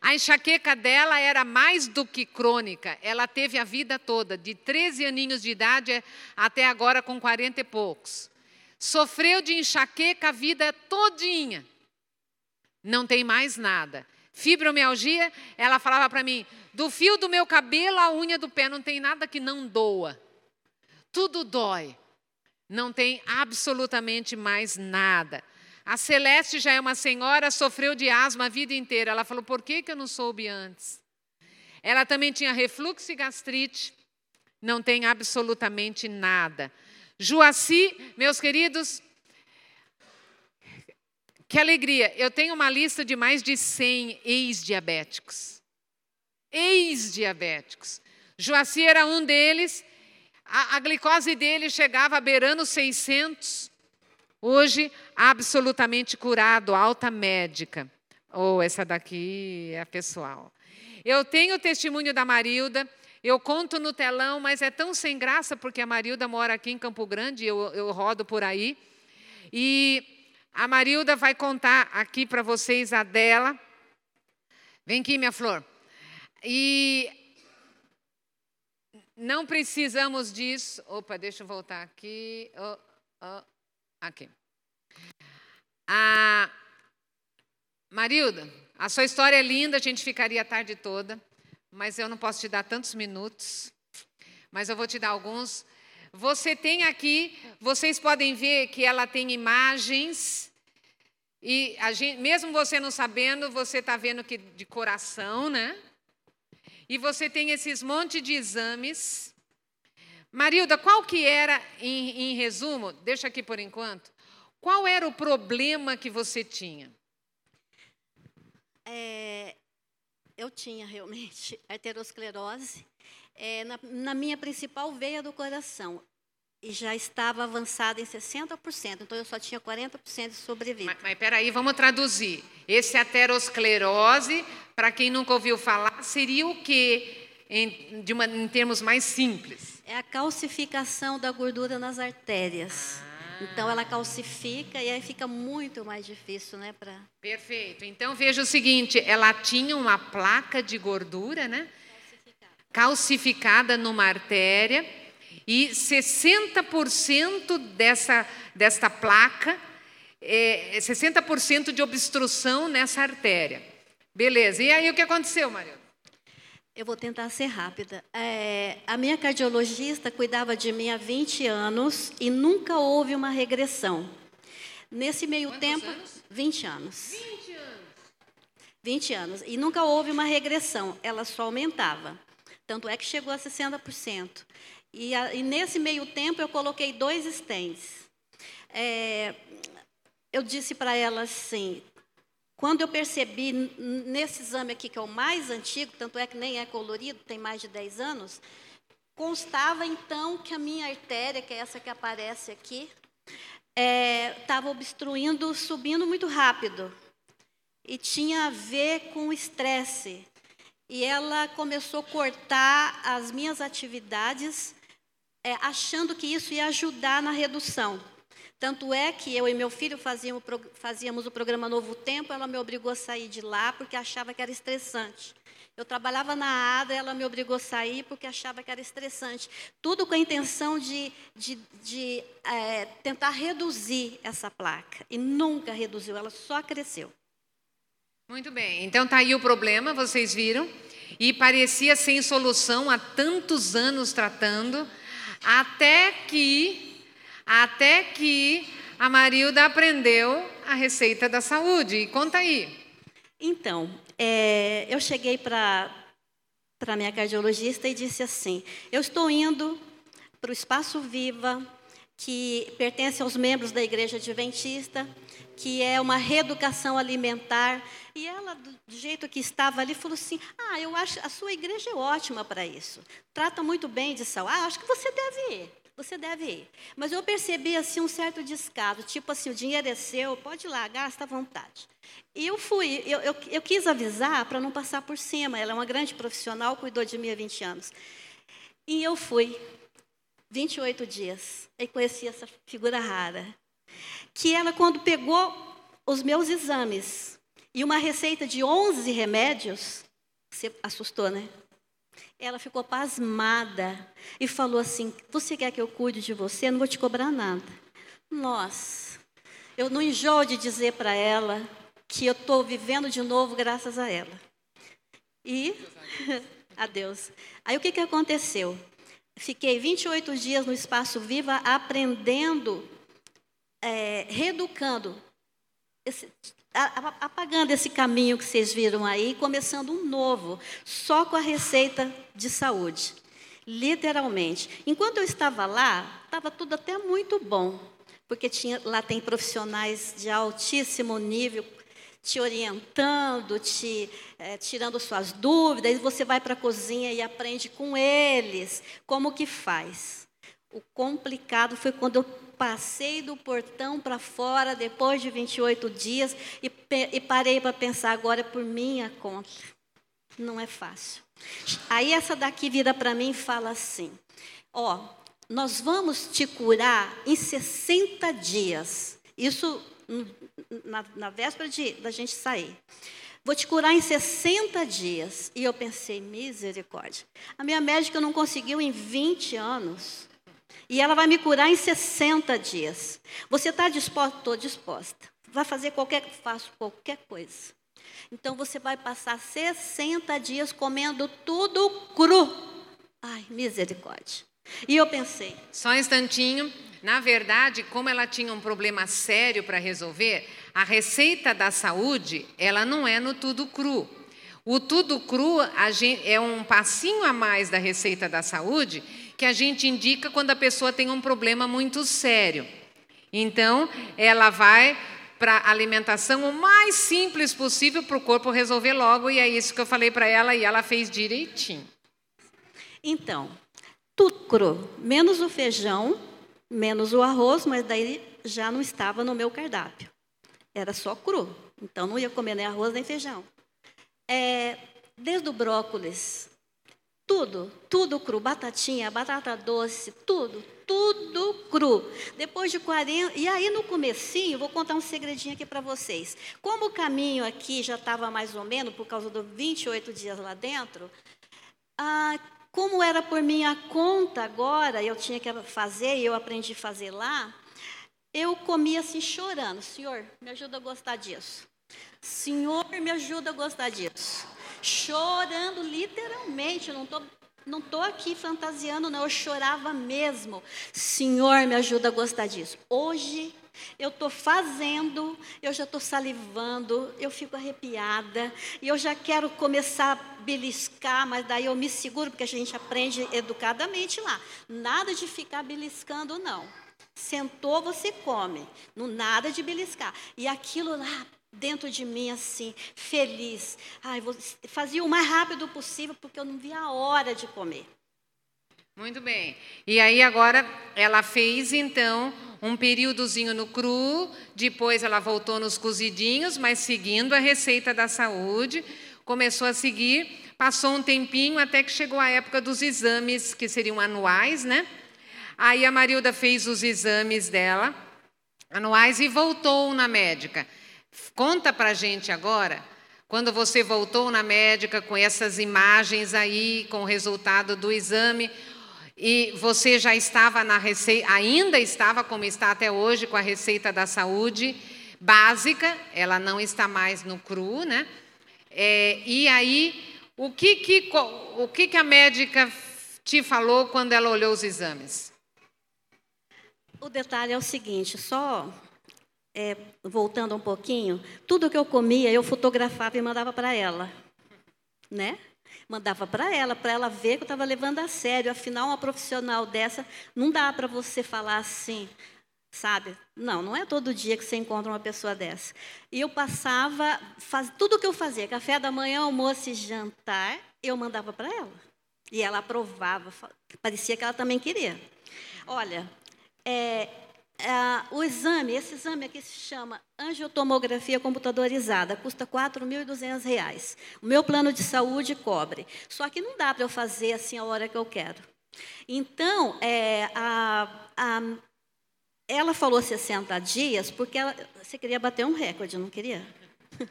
A enxaqueca dela era mais do que crônica. Ela teve a vida toda, de 13 aninhos de idade até agora com 40 e poucos. Sofreu de enxaqueca a vida todinha. Não tem mais nada. Fibromialgia, ela falava para mim, do fio do meu cabelo à unha do pé, não tem nada que não doa. Tudo dói não tem absolutamente mais nada. A Celeste já é uma senhora, sofreu de asma a vida inteira. Ela falou: por que, que eu não soube antes? Ela também tinha refluxo e gastrite, não tem absolutamente nada. Juaci, meus queridos, que alegria, eu tenho uma lista de mais de 100 ex-diabéticos. Ex-diabéticos. Joaci era um deles a, a glicose dele chegava beirando 600. Hoje, absolutamente curado, alta médica. Ou oh, essa daqui é pessoal. Eu tenho o testemunho da Marilda, eu conto no telão, mas é tão sem graça porque a Marilda mora aqui em Campo Grande, eu, eu rodo por aí. E a Marilda vai contar aqui para vocês a dela. Vem aqui, minha flor. E não precisamos disso. Opa, deixa eu voltar aqui. Oh, oh, aqui. Ah, Marilda, a sua história é linda, a gente ficaria a tarde toda, mas eu não posso te dar tantos minutos, mas eu vou te dar alguns. Você tem aqui, vocês podem ver que ela tem imagens, e gente, mesmo você não sabendo, você está vendo que de coração, né? E você tem esses monte de exames. Marilda, qual que era, em, em resumo, deixa aqui por enquanto, qual era o problema que você tinha? É, eu tinha realmente arteriosclerose é, na, na, minha principal veia do coração e já estava avançada em 60%, então eu só tinha 40% de sobrevida. Mas, mas peraí, vamos traduzir. Esse aterosclerose, para quem nunca ouviu falar, seria o quê, em, de uma, em termos mais simples? É a calcificação da gordura nas artérias. Ah. Então ela calcifica e aí fica muito mais difícil, né, para Perfeito. Então veja o seguinte, ela tinha uma placa de gordura, né? Calcificada, calcificada numa artéria e 60% dessa, desta placa, é, 60% de obstrução nessa artéria. Beleza. E aí o que aconteceu, Maria? Eu vou tentar ser rápida. É, a minha cardiologista cuidava de mim há 20 anos e nunca houve uma regressão. Nesse meio Quantos tempo, anos? 20 anos. 20 anos. 20 anos. E nunca houve uma regressão, ela só aumentava. Tanto é que chegou a 60%. E, a, e nesse meio tempo eu coloquei dois stents. É, eu disse para ela assim, quando eu percebi nesse exame aqui, que é o mais antigo, tanto é que nem é colorido, tem mais de 10 anos, constava então que a minha artéria, que é essa que aparece aqui, estava é, obstruindo, subindo muito rápido. E tinha a ver com o estresse. E ela começou a cortar as minhas atividades é, achando que isso ia ajudar na redução. Tanto é que eu e meu filho fazíamos, fazíamos o programa Novo Tempo, ela me obrigou a sair de lá porque achava que era estressante. Eu trabalhava na ADA, ela me obrigou a sair porque achava que era estressante. Tudo com a intenção de, de, de é, tentar reduzir essa placa. E nunca reduziu, ela só cresceu. Muito bem, então está aí o problema, vocês viram. e parecia sem solução há tantos anos tratando, até que, até que a Marilda aprendeu a receita da saúde. E conta aí. Então, é, eu cheguei para para minha cardiologista e disse assim: Eu estou indo para o Espaço Viva, que pertence aos membros da Igreja Adventista, que é uma reeducação alimentar. E ela, do jeito que estava ali, falou assim: Ah, eu acho a sua igreja é ótima para isso. Trata muito bem de saúde. Ah, acho que você deve ir. Você deve ir. Mas eu percebi assim um certo descaso, tipo assim, o dinheiro é seu, pode ir lá, gasta à vontade. E eu fui, eu, eu, eu quis avisar para não passar por cima. Ela é uma grande profissional, cuidou de mim há 20 anos. E eu fui, 28 dias, e conheci essa figura rara. Que ela, quando pegou os meus exames e uma receita de 11 remédios, você assustou, né? Ela ficou pasmada e falou assim: Você quer que eu cuide de você? Eu não vou te cobrar nada. Nossa, eu não enjoo de dizer para ela que eu estou vivendo de novo graças a ela. E, a Deus. Aí o que, que aconteceu? Fiquei 28 dias no Espaço Viva aprendendo, é, reeducando, esse, apagando esse caminho que vocês viram aí, começando um novo, só com a receita de saúde. Literalmente. Enquanto eu estava lá, estava tudo até muito bom, porque tinha, lá tem profissionais de altíssimo nível te orientando, te é, tirando suas dúvidas, e você vai para a cozinha e aprende com eles como que faz. O complicado foi quando eu passei do portão para fora depois de 28 dias e, e parei para pensar agora é por minha conta. Não é fácil. Aí essa daqui vira para mim e fala assim: Ó, nós vamos te curar em 60 dias. Isso na, na véspera de, da gente sair. Vou te curar em 60 dias. E eu pensei, misericórdia. A minha médica não conseguiu em 20 anos. E ela vai me curar em 60 dias. Você está disposta? Estou disposta. Vai fazer qualquer, faço qualquer coisa. Então você vai passar 60 dias comendo tudo cru. Ai, misericórdia. E eu pensei. Só um instantinho. Na verdade, como ela tinha um problema sério para resolver, a receita da saúde, ela não é no tudo cru. O tudo cru gente, é um passinho a mais da receita da saúde que a gente indica quando a pessoa tem um problema muito sério. Então, ela vai para a alimentação o mais simples possível para o corpo resolver logo, e é isso que eu falei para ela e ela fez direitinho. Então, tudo cru, menos o feijão, menos o arroz, mas daí já não estava no meu cardápio. Era só cru, então não ia comer nem arroz nem feijão. É, desde o brócolis, tudo, tudo cru, batatinha, batata doce, tudo, tudo cru. Depois de 40, e aí no comecinho, vou contar um segredinho aqui para vocês. Como o caminho aqui já estava mais ou menos por causa dos 28 dias lá dentro, ah, como era por minha conta agora, eu tinha que fazer e eu aprendi a fazer lá, eu comia assim chorando. Senhor, me ajuda a gostar disso. Senhor, me ajuda a gostar disso chorando literalmente, não estou não estou aqui fantasiando, não, eu chorava mesmo. Senhor, me ajuda a gostar disso. Hoje, eu estou fazendo, eu já estou salivando, eu fico arrepiada, e eu já quero começar a beliscar, mas daí eu me seguro, porque a gente aprende educadamente lá. Nada de ficar beliscando, não. Sentou, você come. Não, nada de beliscar. E aquilo lá, dentro de mim assim, feliz. Ai, fazia o mais rápido possível porque eu não via a hora de comer. Muito bem. E aí agora ela fez então um períodozinho no cru, depois ela voltou nos cozidinhos, mas seguindo a receita da saúde, começou a seguir, passou um tempinho até que chegou a época dos exames que seriam anuais, né? Aí a Marilda fez os exames dela anuais e voltou na médica. Conta para gente agora, quando você voltou na médica com essas imagens aí, com o resultado do exame, e você já estava na receita, ainda estava como está até hoje com a receita da saúde básica, ela não está mais no cru, né? É, e aí, O que, que, o que, que a médica te falou quando ela olhou os exames? O detalhe é o seguinte, só é, voltando um pouquinho, tudo que eu comia eu fotografava e mandava para ela, né? Mandava para ela, para ela ver que eu estava levando a sério. Afinal, uma profissional dessa, não dá para você falar assim, sabe? Não, não é todo dia que você encontra uma pessoa dessa. E eu passava, faz, tudo que eu fazia, café da manhã, almoço e jantar, eu mandava para ela. E ela aprovava, parecia que ela também queria. Olha, é, é, o exame, esse exame aqui se chama angiotomografia computadorizada, custa R$ 4.200. O meu plano de saúde cobre. Só que não dá para eu fazer assim a hora que eu quero. Então, é, a, a, ela falou 60 dias porque ela, você queria bater um recorde, não queria?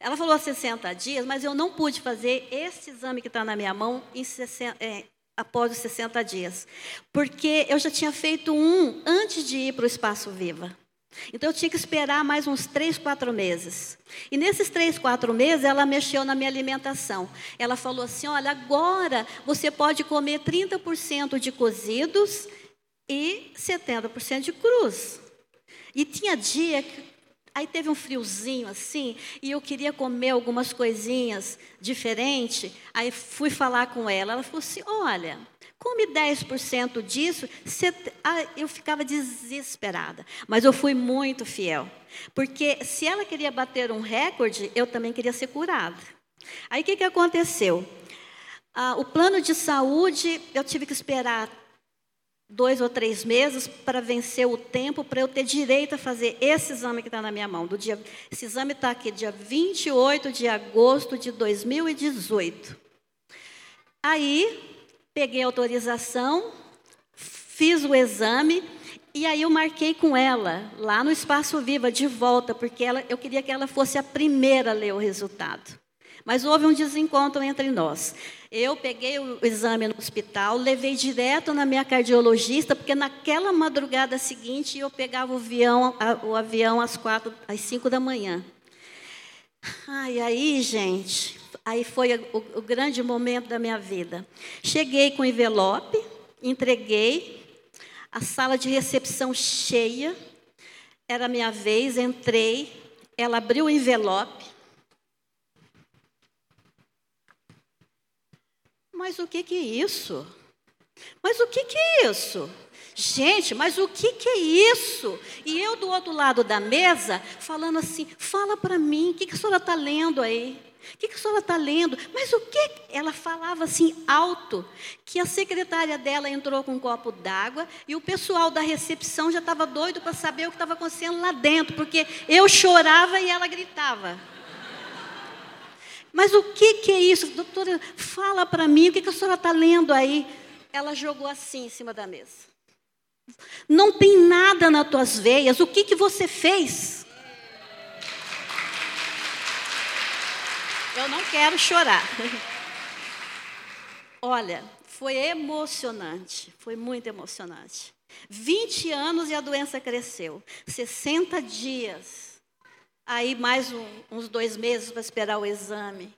Ela falou 60 dias, mas eu não pude fazer esse exame que está na minha mão em 60, é, após os 60 dias. Porque eu já tinha feito um antes de ir para o Espaço Viva. Então eu tinha que esperar mais uns três, quatro meses. E nesses três, quatro meses, ela mexeu na minha alimentação. Ela falou assim: olha, agora você pode comer 30% de cozidos e 70% de cruz. E tinha dia Aí teve um friozinho assim, e eu queria comer algumas coisinhas diferentes. Aí fui falar com ela. Ela falou assim: Olha, come 10% disso. Ah, eu ficava desesperada. Mas eu fui muito fiel. Porque se ela queria bater um recorde, eu também queria ser curada. Aí o que, que aconteceu? Ah, o plano de saúde, eu tive que esperar dois ou três meses para vencer o tempo, para eu ter direito a fazer esse exame que está na minha mão. Do dia, esse exame está aqui, dia 28 de agosto de 2018. Aí, peguei a autorização, fiz o exame, e aí eu marquei com ela, lá no Espaço Viva, de volta, porque ela, eu queria que ela fosse a primeira a ler o resultado. Mas houve um desencontro entre nós. Eu peguei o exame no hospital, levei direto na minha cardiologista, porque naquela madrugada seguinte eu pegava o avião, o avião às quatro, às cinco da manhã. Ai, aí, gente, aí foi o, o grande momento da minha vida. Cheguei com o envelope, entreguei, a sala de recepção cheia, era a minha vez, entrei, ela abriu o envelope, Mas o que, que é isso? Mas o que, que é isso? Gente, mas o que, que é isso? E eu do outro lado da mesa, falando assim: fala para mim, o que, que a senhora está lendo aí? O que, que a senhora está lendo? Mas o que? Ela falava assim alto, que a secretária dela entrou com um copo d'água e o pessoal da recepção já estava doido para saber o que estava acontecendo lá dentro, porque eu chorava e ela gritava. Mas o que, que é isso? Doutora, fala para mim, o que, que a senhora está lendo aí? Ela jogou assim em cima da mesa. Não tem nada nas tuas veias, o que, que você fez? Eu não quero chorar. Olha, foi emocionante, foi muito emocionante. 20 anos e a doença cresceu. 60 dias aí mais um, uns dois meses para esperar o exame.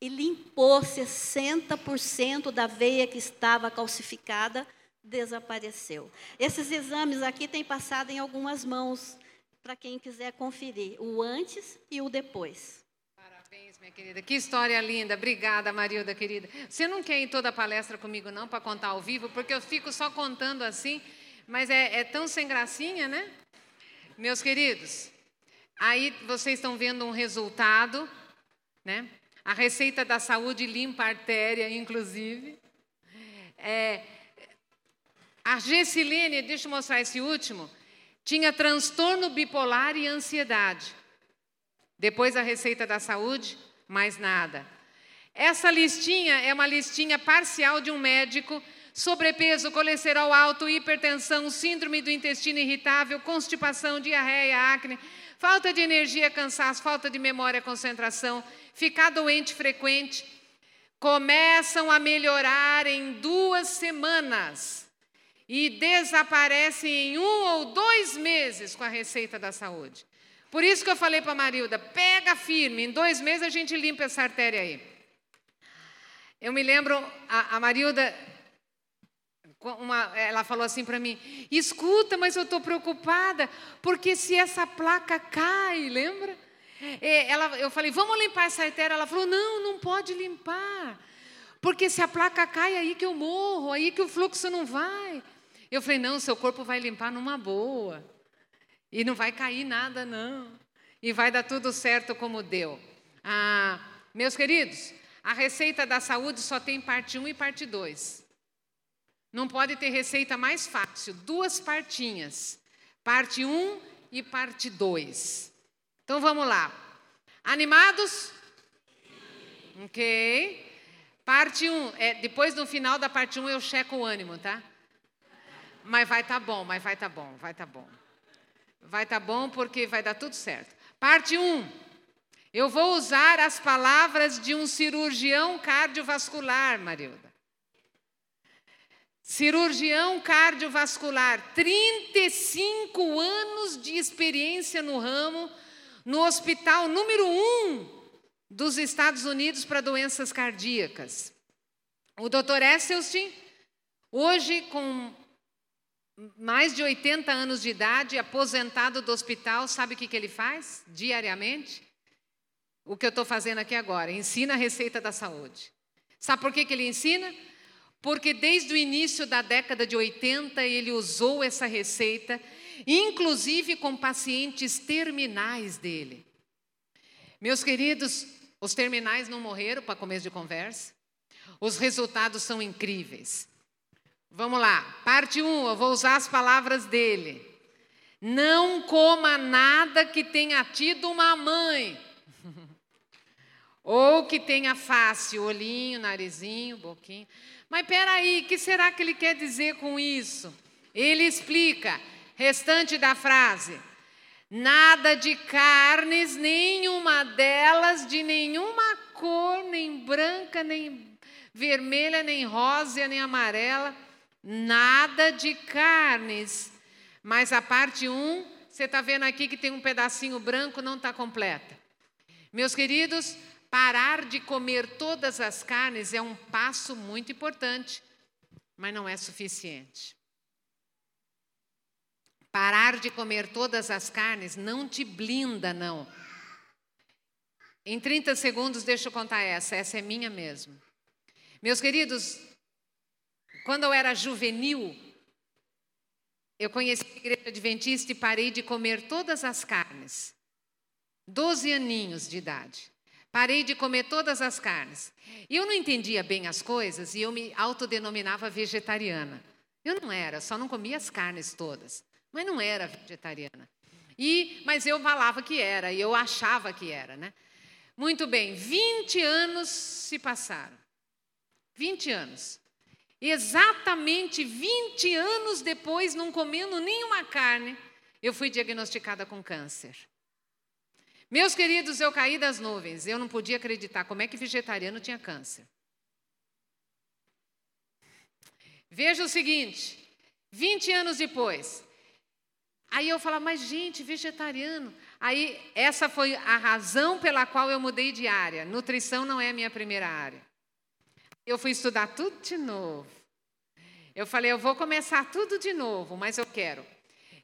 E limpou 60% da veia que estava calcificada, desapareceu. Esses exames aqui têm passado em algumas mãos, para quem quiser conferir, o antes e o depois. Parabéns, minha querida. Que história linda. Obrigada, Marilda, querida. Você não quer ir toda a palestra comigo, não, para contar ao vivo? Porque eu fico só contando assim, mas é, é tão sem gracinha, né? Meus queridos, Aí vocês estão vendo um resultado, né? A receita da saúde limpa a artéria, inclusive. É, a Gessilene, deixa eu mostrar esse último, tinha transtorno bipolar e ansiedade. Depois a receita da saúde, mais nada. Essa listinha é uma listinha parcial de um médico sobrepeso, colesterol alto, hipertensão, síndrome do intestino irritável, constipação, diarreia, acne, falta de energia, cansaço, falta de memória, concentração, ficar doente frequente, começam a melhorar em duas semanas e desaparecem em um ou dois meses com a receita da saúde. Por isso que eu falei para a Marilda, pega firme, em dois meses a gente limpa essa artéria aí. Eu me lembro, a, a Marilda, uma, ela falou assim para mim: escuta, mas eu estou preocupada, porque se essa placa cai, lembra? É, ela, eu falei, vamos limpar essa artéria. Ela falou, não, não pode limpar. Porque se a placa cai, é aí que eu morro, aí que o fluxo não vai. Eu falei, não, seu corpo vai limpar numa boa. E não vai cair nada, não. E vai dar tudo certo como deu. Ah, meus queridos, a receita da saúde só tem parte 1 e parte 2. Não pode ter receita mais fácil. Duas partinhas. Parte 1 e parte 2. Então vamos lá. Animados? Ok. Parte 1. Um, é, depois no final da parte 1 um, eu checo o ânimo, tá? Mas vai tá bom, mas vai tá bom, vai tá bom. Vai tá bom porque vai dar tudo certo. Parte 1. Um, eu vou usar as palavras de um cirurgião cardiovascular, Marilda. Cirurgião cardiovascular, 35 anos de experiência no ramo, no hospital número um dos Estados Unidos para doenças cardíacas. O Dr. Esselstyn, hoje com mais de 80 anos de idade, aposentado do hospital, sabe o que, que ele faz diariamente? O que eu estou fazendo aqui agora, ensina a receita da saúde. Sabe por que, que ele ensina? Porque desde o início da década de 80 ele usou essa receita inclusive com pacientes terminais dele. Meus queridos, os terminais não morreram para começo de conversa. Os resultados são incríveis. Vamos lá, parte 1, um, eu vou usar as palavras dele. Não coma nada que tenha tido uma mãe. Ou que tenha face, olhinho, narizinho, boquinha. Mas peraí, o que será que ele quer dizer com isso? Ele explica: Restante da frase: nada de carnes, nenhuma delas, de nenhuma cor, nem branca, nem vermelha, nem rosa, nem amarela, nada de carnes. Mas a parte 1, um, você está vendo aqui que tem um pedacinho branco, não está completa. Meus queridos, parar de comer todas as carnes é um passo muito importante, mas não é suficiente. Parar de comer todas as carnes não te blinda, não. Em 30 segundos, deixa eu contar essa, essa é minha mesmo. Meus queridos, quando eu era juvenil, eu conheci a igreja adventista e parei de comer todas as carnes. Doze aninhos de idade. Parei de comer todas as carnes. E eu não entendia bem as coisas e eu me autodenominava vegetariana. Eu não era, só não comia as carnes todas mas não era vegetariana. E, mas eu falava que era, e eu achava que era, né? Muito bem, 20 anos se passaram. 20 anos. Exatamente 20 anos depois, não comendo nenhuma carne, eu fui diagnosticada com câncer. Meus queridos, eu caí das nuvens. Eu não podia acreditar como é que vegetariano tinha câncer. Veja o seguinte: 20 anos depois, Aí eu falava, mas gente, vegetariano. Aí essa foi a razão pela qual eu mudei de área. Nutrição não é a minha primeira área. Eu fui estudar tudo de novo. Eu falei, eu vou começar tudo de novo, mas eu quero.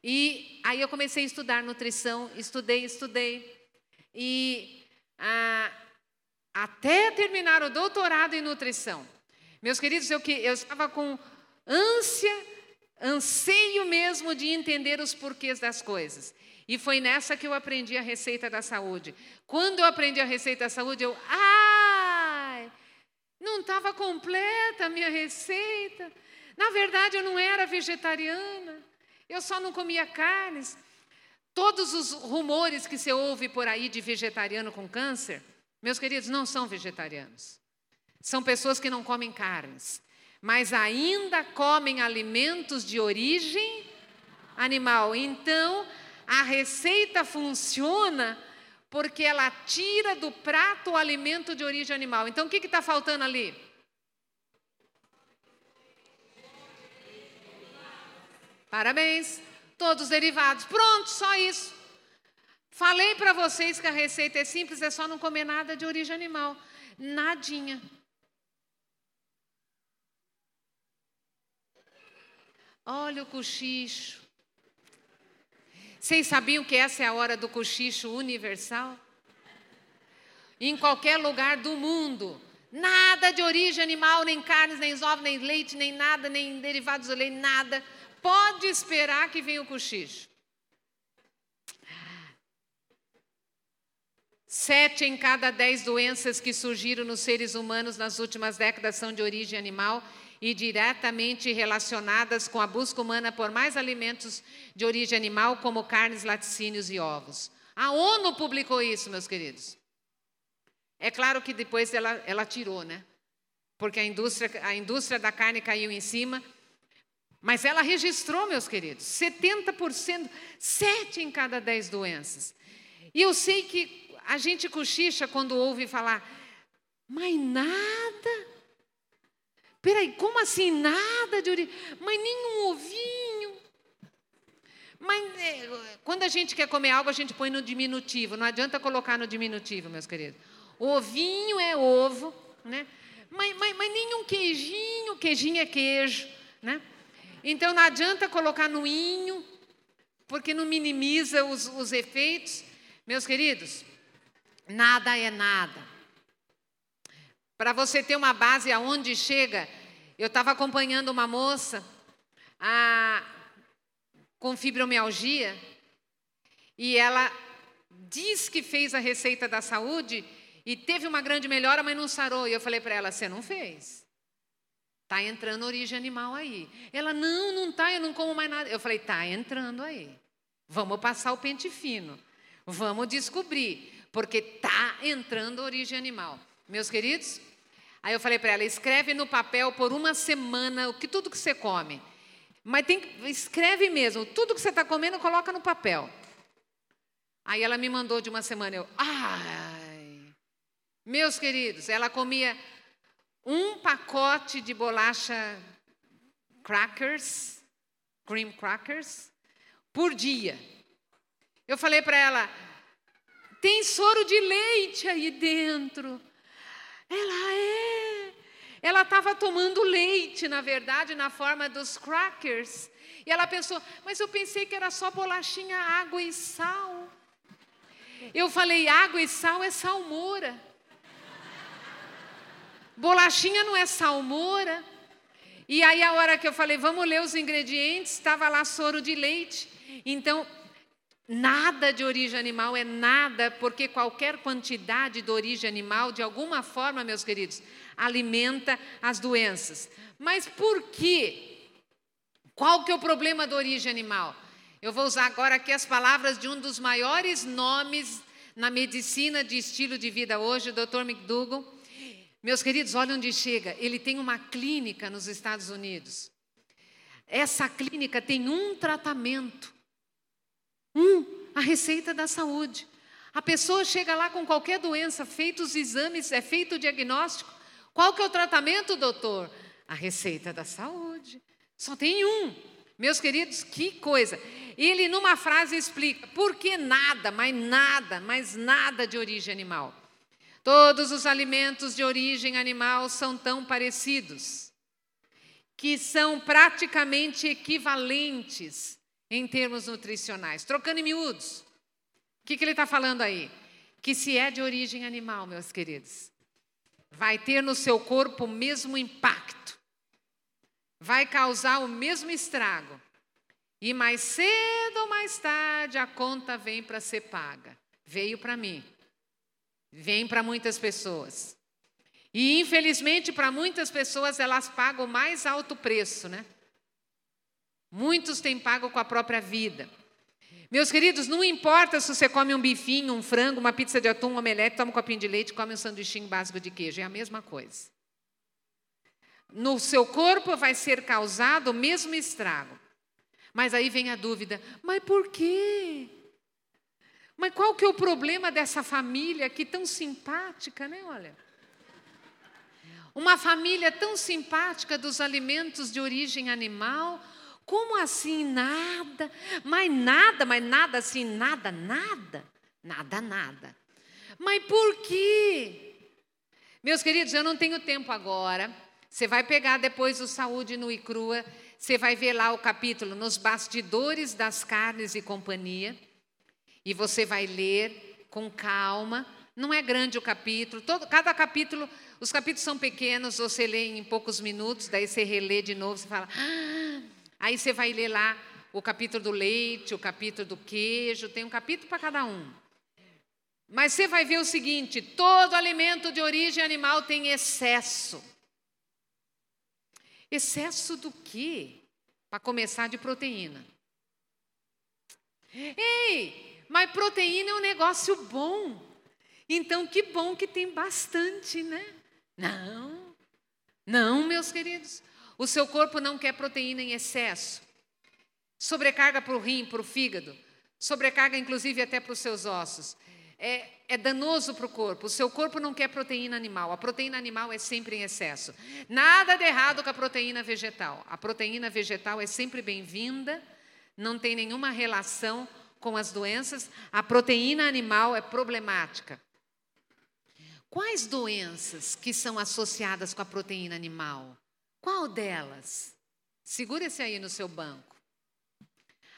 E aí eu comecei a estudar nutrição, estudei, estudei. E ah, até terminar o doutorado em nutrição. Meus queridos, eu, eu estava com ânsia anseio mesmo de entender os porquês das coisas. E foi nessa que eu aprendi a receita da saúde. Quando eu aprendi a receita da saúde, eu, ai, não estava completa a minha receita. Na verdade, eu não era vegetariana. Eu só não comia carnes. Todos os rumores que você ouve por aí de vegetariano com câncer, meus queridos, não são vegetarianos. São pessoas que não comem carnes mas ainda comem alimentos de origem animal. Então, a receita funciona porque ela tira do prato o alimento de origem animal. Então, o que está faltando ali? Parabéns, todos derivados. Pronto, só isso. Falei para vocês que a receita é simples, é só não comer nada de origem animal. Nadinha. Olha o cochicho. Vocês sabiam que essa é a hora do cochicho universal? Em qualquer lugar do mundo. Nada de origem animal, nem carnes, nem ovos, nem leite, nem nada, nem derivados do leite, nada. Pode esperar que venha o cochicho. Sete em cada dez doenças que surgiram nos seres humanos nas últimas décadas são de origem animal e diretamente relacionadas com a busca humana por mais alimentos de origem animal, como carnes, laticínios e ovos. A ONU publicou isso, meus queridos. É claro que depois ela, ela tirou, né? Porque a indústria, a indústria da carne caiu em cima. Mas ela registrou, meus queridos, 70%, 7 em cada 10 doenças. E eu sei que a gente cochicha quando ouve falar, mas nada. Peraí, como assim nada de origem? Mas nenhum ovinho. Mas é, quando a gente quer comer algo, a gente põe no diminutivo. Não adianta colocar no diminutivo, meus queridos. Ovinho é ovo, né? Mas, mas, mas nenhum queijinho, queijinho é queijo, né? Então não adianta colocar no inho, porque não minimiza os, os efeitos. Meus queridos, nada é nada. Para você ter uma base aonde chega, eu estava acompanhando uma moça a, com fibromialgia e ela diz que fez a receita da saúde e teve uma grande melhora, mas não sarou. E eu falei para ela: você não fez? Está entrando origem animal aí. Ela, não, não está, eu não como mais nada. Eu falei: está entrando aí. Vamos passar o pente fino. Vamos descobrir, porque está entrando origem animal. Meus queridos, Aí eu falei para ela: escreve no papel por uma semana o que tudo que você come. Mas tem escreve mesmo, tudo que você está comendo, coloca no papel. Aí ela me mandou de uma semana, eu, ai, meus queridos, ela comia um pacote de bolacha crackers, cream crackers, por dia. Eu falei para ela, tem soro de leite aí dentro. Ela é. Ela estava tomando leite, na verdade, na forma dos crackers. E ela pensou, mas eu pensei que era só bolachinha, água e sal. Eu falei, água e sal é salmoura. Bolachinha não é salmoura. E aí, a hora que eu falei, vamos ler os ingredientes, estava lá soro de leite. Então, Nada de origem animal é nada, porque qualquer quantidade de origem animal, de alguma forma, meus queridos, alimenta as doenças. Mas por quê? Qual que é o problema da origem animal? Eu vou usar agora aqui as palavras de um dos maiores nomes na medicina de estilo de vida hoje, o Dr. McDougall. Meus queridos, olha onde chega. Ele tem uma clínica nos Estados Unidos. Essa clínica tem um tratamento um, a receita da saúde. A pessoa chega lá com qualquer doença, feitos os exames, é feito o diagnóstico. Qual que é o tratamento, doutor? A receita da saúde. Só tem um. Meus queridos, que coisa. Ele, numa frase, explica por que nada, mas nada, mas nada de origem animal. Todos os alimentos de origem animal são tão parecidos, que são praticamente equivalentes em termos nutricionais. Trocando em miúdos. O que, que ele está falando aí? Que se é de origem animal, meus queridos, vai ter no seu corpo o mesmo impacto, vai causar o mesmo estrago. E mais cedo ou mais tarde a conta vem para ser paga. Veio para mim, vem para muitas pessoas. E infelizmente para muitas pessoas elas pagam o mais alto preço, né? Muitos têm pago com a própria vida. Meus queridos, não importa se você come um bifinho, um frango, uma pizza de atum, um omelete, toma um copinho de leite, come um sanduichinho básico de queijo, é a mesma coisa. No seu corpo vai ser causado o mesmo estrago. Mas aí vem a dúvida: mas por quê? Mas qual que é o problema dessa família que tão simpática, né? Olha. Uma família tão simpática dos alimentos de origem animal, como assim nada? Mas nada, mas nada assim, nada, nada, nada, nada. Mas por quê? Meus queridos, eu não tenho tempo agora. Você vai pegar depois o Saúde no e crua. você vai ver lá o capítulo Nos Bastidores das Carnes e Companhia, e você vai ler com calma. Não é grande o capítulo, todo, cada capítulo, os capítulos são pequenos, você lê em poucos minutos, daí você relê de novo, você fala. Ah! Aí você vai ler lá o capítulo do leite, o capítulo do queijo, tem um capítulo para cada um. Mas você vai ver o seguinte: todo alimento de origem animal tem excesso. Excesso do quê? Para começar, de proteína. Ei, mas proteína é um negócio bom. Então, que bom que tem bastante, né? Não, não, meus queridos. O seu corpo não quer proteína em excesso. Sobrecarga para o rim, para o fígado. Sobrecarga, inclusive, até para os seus ossos. É, é danoso para o corpo. O seu corpo não quer proteína animal. A proteína animal é sempre em excesso. Nada de errado com a proteína vegetal. A proteína vegetal é sempre bem-vinda, não tem nenhuma relação com as doenças. A proteína animal é problemática. Quais doenças que são associadas com a proteína animal? Qual delas? Segura-se aí no seu banco.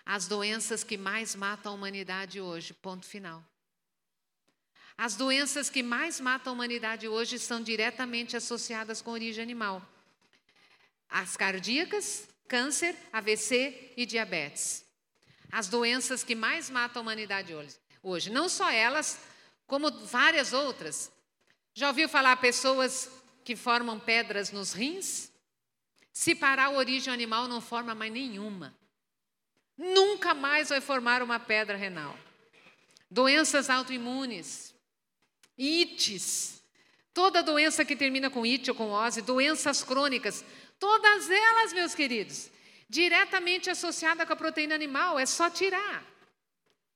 As doenças que mais matam a humanidade hoje, ponto final. As doenças que mais matam a humanidade hoje são diretamente associadas com origem animal. As cardíacas, câncer, AVC e diabetes. As doenças que mais matam a humanidade hoje. hoje. Não só elas, como várias outras. Já ouviu falar pessoas que formam pedras nos rins? Se parar a origem animal, não forma mais nenhuma. Nunca mais vai formar uma pedra renal. Doenças autoimunes, ites, toda doença que termina com it ou com ose, doenças crônicas, todas elas, meus queridos, diretamente associada com a proteína animal, é só tirar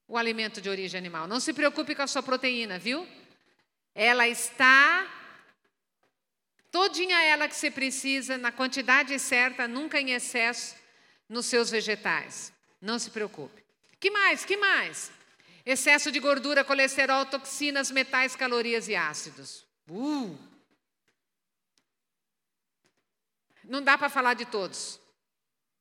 o alimento de origem animal. Não se preocupe com a sua proteína, viu? Ela está todinha ela que você precisa, na quantidade certa, nunca em excesso, nos seus vegetais. Não se preocupe. Que mais? Que mais? Excesso de gordura, colesterol, toxinas, metais, calorias e ácidos. Uh! Não dá para falar de todos.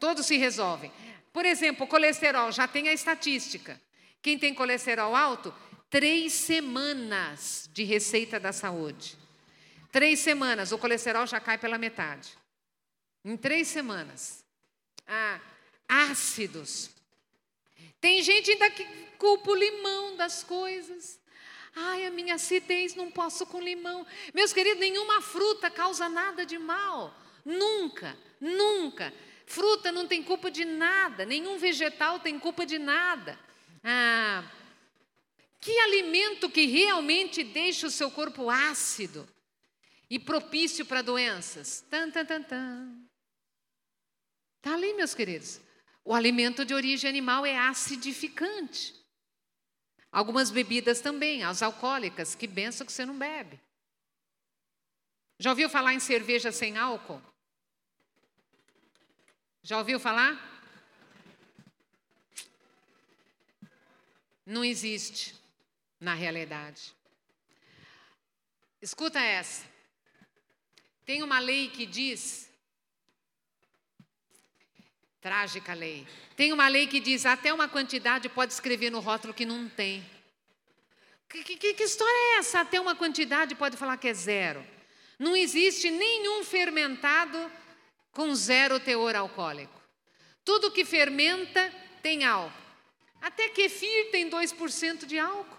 Todos se resolvem. Por exemplo, colesterol, já tem a estatística. Quem tem colesterol alto, três semanas de receita da saúde. Três semanas, o colesterol já cai pela metade. Em três semanas. Ah, ácidos. Tem gente ainda que culpa o limão das coisas. Ai, a minha acidez, não posso com limão. Meus queridos, nenhuma fruta causa nada de mal. Nunca, nunca. Fruta não tem culpa de nada, nenhum vegetal tem culpa de nada. Ah, que alimento que realmente deixa o seu corpo ácido e propício para doenças? Tan, tan, tan, tan. Está ali, meus queridos. O alimento de origem animal é acidificante. Algumas bebidas também, as alcoólicas, que benção que você não bebe. Já ouviu falar em cerveja sem álcool? Já ouviu falar? Não existe na realidade. Escuta essa. Tem uma lei que diz Trágica lei. Tem uma lei que diz até uma quantidade pode escrever no rótulo que não tem. Que, que, que história é essa? Até uma quantidade pode falar que é zero. Não existe nenhum fermentado com zero teor alcoólico. Tudo que fermenta tem álcool. Até kefir tem 2% de álcool.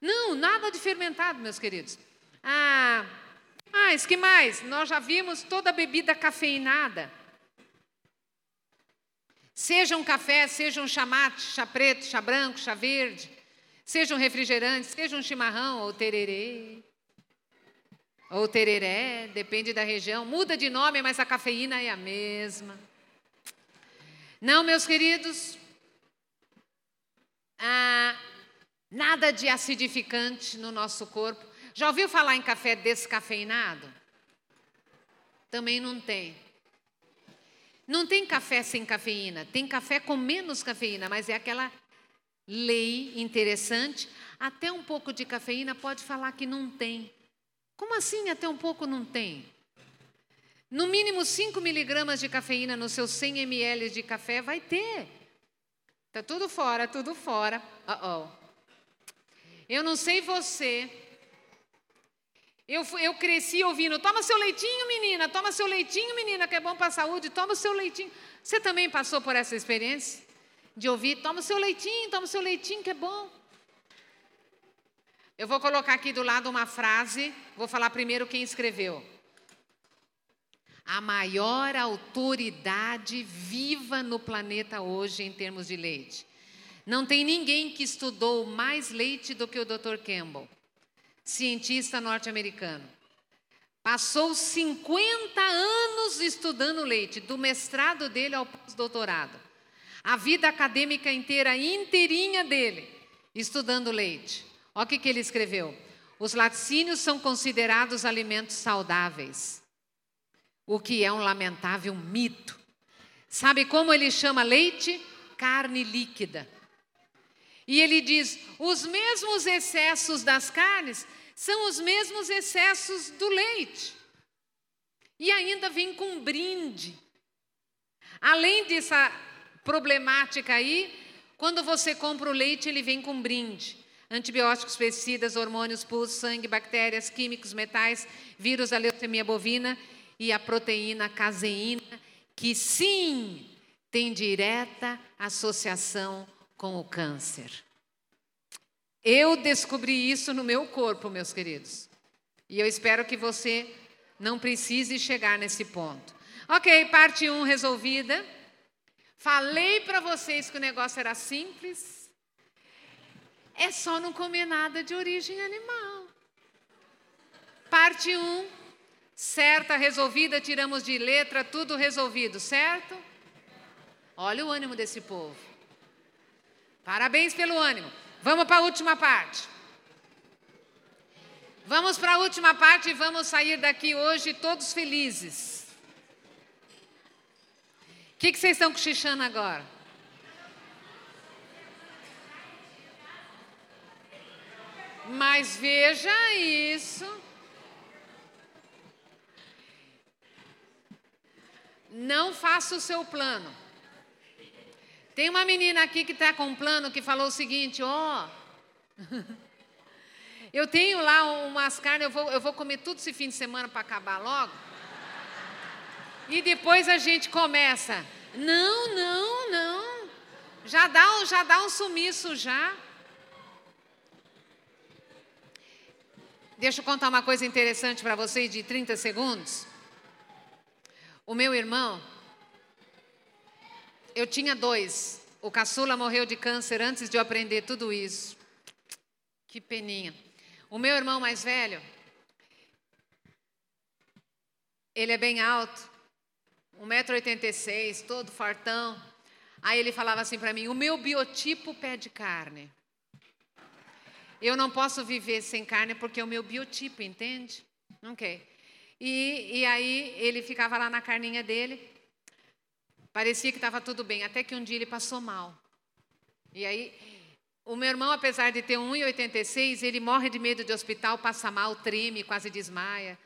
Não, nada de fermentado, meus queridos. Ah, mais, que mais? Nós já vimos toda bebida cafeinada. Seja um café, seja um chamate, chá preto, chá branco, chá verde, seja um refrigerante, seja um chimarrão ou tererê. Ou tereré, depende da região. Muda de nome, mas a cafeína é a mesma. Não, meus queridos, ah, nada de acidificante no nosso corpo. Já ouviu falar em café descafeinado? Também não tem. Não tem café sem cafeína, tem café com menos cafeína, mas é aquela lei interessante. Até um pouco de cafeína pode falar que não tem. Como assim até um pouco não tem? No mínimo 5 miligramas de cafeína nos seus 100 ml de café vai ter. Tá tudo fora, tudo fora. Uh -oh. Eu não sei você. Eu, eu cresci ouvindo: toma seu leitinho, menina, toma seu leitinho, menina, que é bom para a saúde, toma o seu leitinho. Você também passou por essa experiência? De ouvir: toma seu leitinho, toma seu leitinho, que é bom. Eu vou colocar aqui do lado uma frase, vou falar primeiro quem escreveu. A maior autoridade viva no planeta hoje em termos de leite. Não tem ninguém que estudou mais leite do que o Dr. Campbell, cientista norte-americano. Passou 50 anos estudando leite, do mestrado dele ao pós-doutorado. A vida acadêmica inteira, inteirinha dele, estudando leite. Olha o que, que ele escreveu. Os laticínios são considerados alimentos saudáveis, o que é um lamentável mito. Sabe como ele chama leite? Carne líquida. E ele diz: os mesmos excessos das carnes são os mesmos excessos do leite. E ainda vem com brinde. Além dessa problemática aí, quando você compra o leite, ele vem com brinde. Antibióticos, pesticidas, hormônios, pus, sangue, bactérias, químicos, metais, vírus da leucemia bovina e a proteína caseína, que sim tem direta associação com o câncer. Eu descobri isso no meu corpo, meus queridos. E eu espero que você não precise chegar nesse ponto. Ok, parte 1 um resolvida. Falei para vocês que o negócio era simples. É só não comer nada de origem animal. Parte 1, um, certa, resolvida, tiramos de letra, tudo resolvido, certo? Olha o ânimo desse povo. Parabéns pelo ânimo. Vamos para a última parte. Vamos para a última parte e vamos sair daqui hoje todos felizes. O que, que vocês estão cochichando agora? Mas veja isso. Não faça o seu plano. Tem uma menina aqui que está com um plano que falou o seguinte: ó, oh, eu tenho lá umas carnes, eu vou, eu vou comer tudo esse fim de semana para acabar logo. E depois a gente começa. Não, não, não. Já dá, já dá um sumiço já. Deixa eu contar uma coisa interessante para vocês de 30 segundos. O meu irmão, eu tinha dois. O caçula morreu de câncer antes de eu aprender tudo isso. Que peninha. O meu irmão mais velho, ele é bem alto, 1,86m, todo fartão. Aí ele falava assim para mim: o meu biotipo pede carne. Eu não posso viver sem carne porque é o meu biotipo, entende? Ok. E, e aí ele ficava lá na carninha dele. Parecia que estava tudo bem, até que um dia ele passou mal. E aí, o meu irmão, apesar de ter 1,86, ele morre de medo de hospital, passa mal, treme, quase desmaia.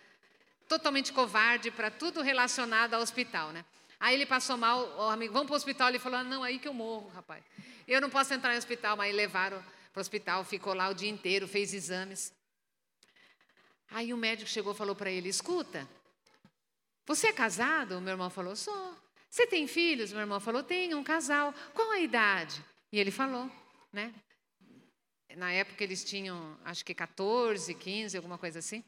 Totalmente covarde para tudo relacionado ao hospital, né? Aí ele passou mal, o amigo, vamos para o hospital. Ele falou: não, aí que eu morro, rapaz. Eu não posso entrar no hospital, mas levaram para o hospital, ficou lá o dia inteiro, fez exames. Aí o médico chegou e falou para ele: escuta, você é casado? O meu irmão falou: sou. Você tem filhos? Meu irmão falou: tem, um casal. Qual a idade? E ele falou, né? Na época eles tinham, acho que 14, 15, alguma coisa assim.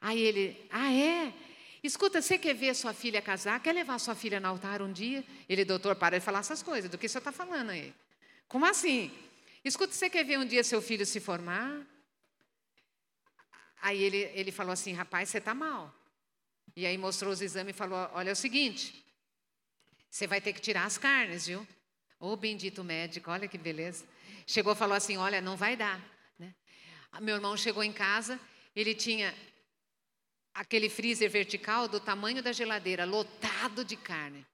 Aí ele, ah, é? Escuta, você quer ver sua filha casar? Quer levar sua filha no altar um dia? Ele, doutor, para de falar essas coisas. Do que você está falando aí? Como assim? Escuta, você quer ver um dia seu filho se formar? Aí ele, ele falou assim, rapaz, você está mal. E aí mostrou os exames e falou, olha é o seguinte, você vai ter que tirar as carnes, viu? Ô oh, bendito médico, olha que beleza. Chegou e falou assim: olha, não vai dar. Né? Meu irmão chegou em casa, ele tinha aquele freezer vertical do tamanho da geladeira, lotado de carne.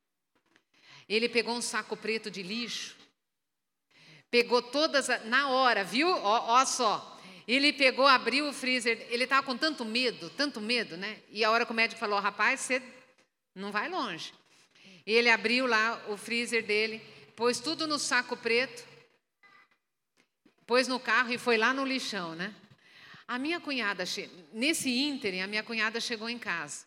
Ele pegou um saco preto de lixo, pegou todas, na hora, viu? Ó, ó só. Ele pegou, abriu o freezer, ele estava com tanto medo, tanto medo, né? E a hora que o médico falou: rapaz, você Não vai longe. Ele abriu lá o freezer dele, pôs tudo no saco preto, pôs no carro e foi lá no lixão, né? A minha cunhada, nesse ínterim, a minha cunhada chegou em casa.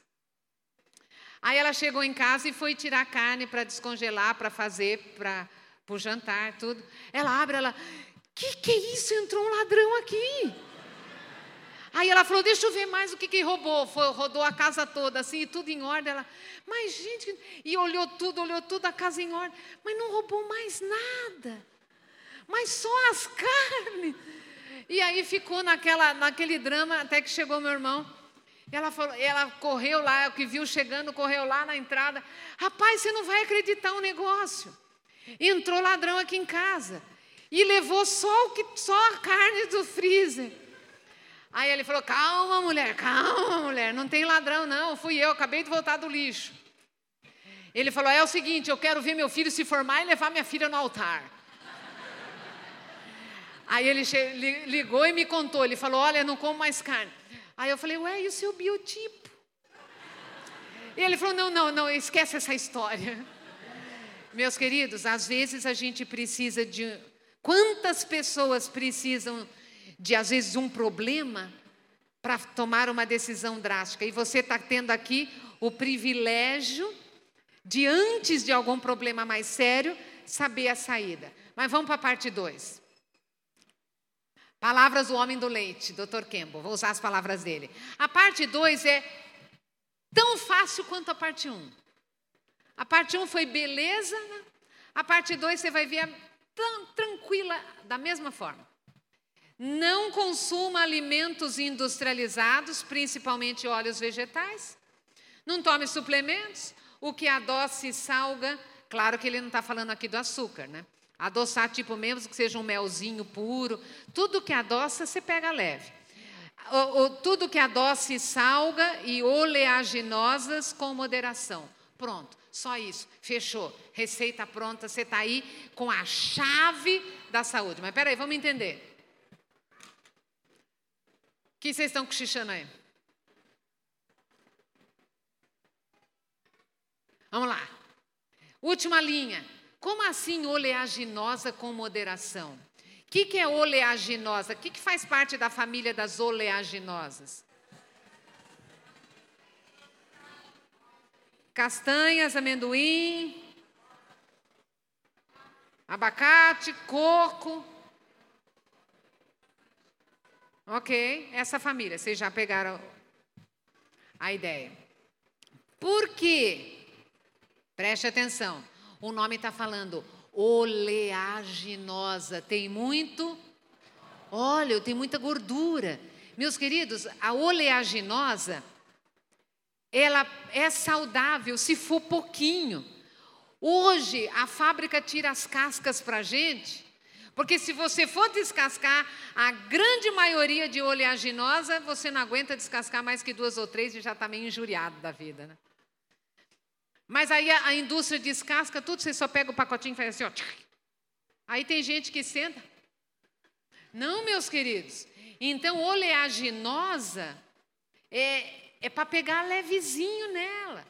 Aí ela chegou em casa e foi tirar carne para descongelar, para fazer para o jantar, tudo. Ela abre, ela, que que é isso? Entrou um ladrão aqui. Aí ela falou, deixa eu ver mais o que, que roubou. Foi, rodou a casa toda, assim, tudo em ordem. Ela, mas gente, e olhou tudo, olhou tudo, a casa em ordem. Mas não roubou mais nada. Mas só as carnes. E aí ficou naquela, naquele drama até que chegou meu irmão. Ela, falou, ela correu lá, o que viu chegando, correu lá na entrada. Rapaz, você não vai acreditar o um negócio. Entrou ladrão aqui em casa e levou só, o que, só a carne do freezer. Aí ele falou: Calma, mulher, calma, mulher, não tem ladrão, não. Fui eu, acabei de voltar do lixo. Ele falou: É o seguinte, eu quero ver meu filho se formar e levar minha filha no altar. Aí ele ligou e me contou. Ele falou: Olha, não como mais carne. Aí eu falei: Ué, e o seu biotipo? E ele falou: Não, não, não, esquece essa história. Meus queridos, às vezes a gente precisa de. Quantas pessoas precisam de, às vezes, um problema para tomar uma decisão drástica? E você está tendo aqui o privilégio de, antes de algum problema mais sério, saber a saída. Mas vamos para a parte 2. Palavras do homem do leite, Dr. Campbell. Vou usar as palavras dele. A parte 2 é tão fácil quanto a parte 1. Um. A parte 1 um foi beleza, a parte 2 você vai ver tão tranquila, da mesma forma. Não consuma alimentos industrializados, principalmente óleos vegetais. Não tome suplementos. O que adoce e salga, claro que ele não está falando aqui do açúcar, né? Adoçar, tipo, mesmo que seja um melzinho puro. Tudo que adoça, você pega leve. O, o, tudo que adoce e salga e oleaginosas com moderação. Pronto. Só isso, fechou. Receita pronta, você está aí com a chave da saúde. Mas peraí, vamos entender. O que vocês estão cochichando aí? Vamos lá. Última linha. Como assim oleaginosa com moderação? O que, que é oleaginosa? O que, que faz parte da família das oleaginosas? Castanhas, amendoim, abacate, coco. Ok, essa família, vocês já pegaram a ideia. Por quê? Preste atenção, o nome está falando oleaginosa, tem muito óleo, tem muita gordura. Meus queridos, a oleaginosa ela é saudável se for pouquinho. Hoje a fábrica tira as cascas para a gente, porque se você for descascar, a grande maioria de oleaginosa, você não aguenta descascar mais que duas ou três e já está meio injuriado da vida. Né? Mas aí a, a, indústria descasca tudo, você só pega o pacotinho e faz assim, ó. Aí tem gente que senta. Não, meus queridos. Então, oleaginosa é, é para pegar levezinho nela.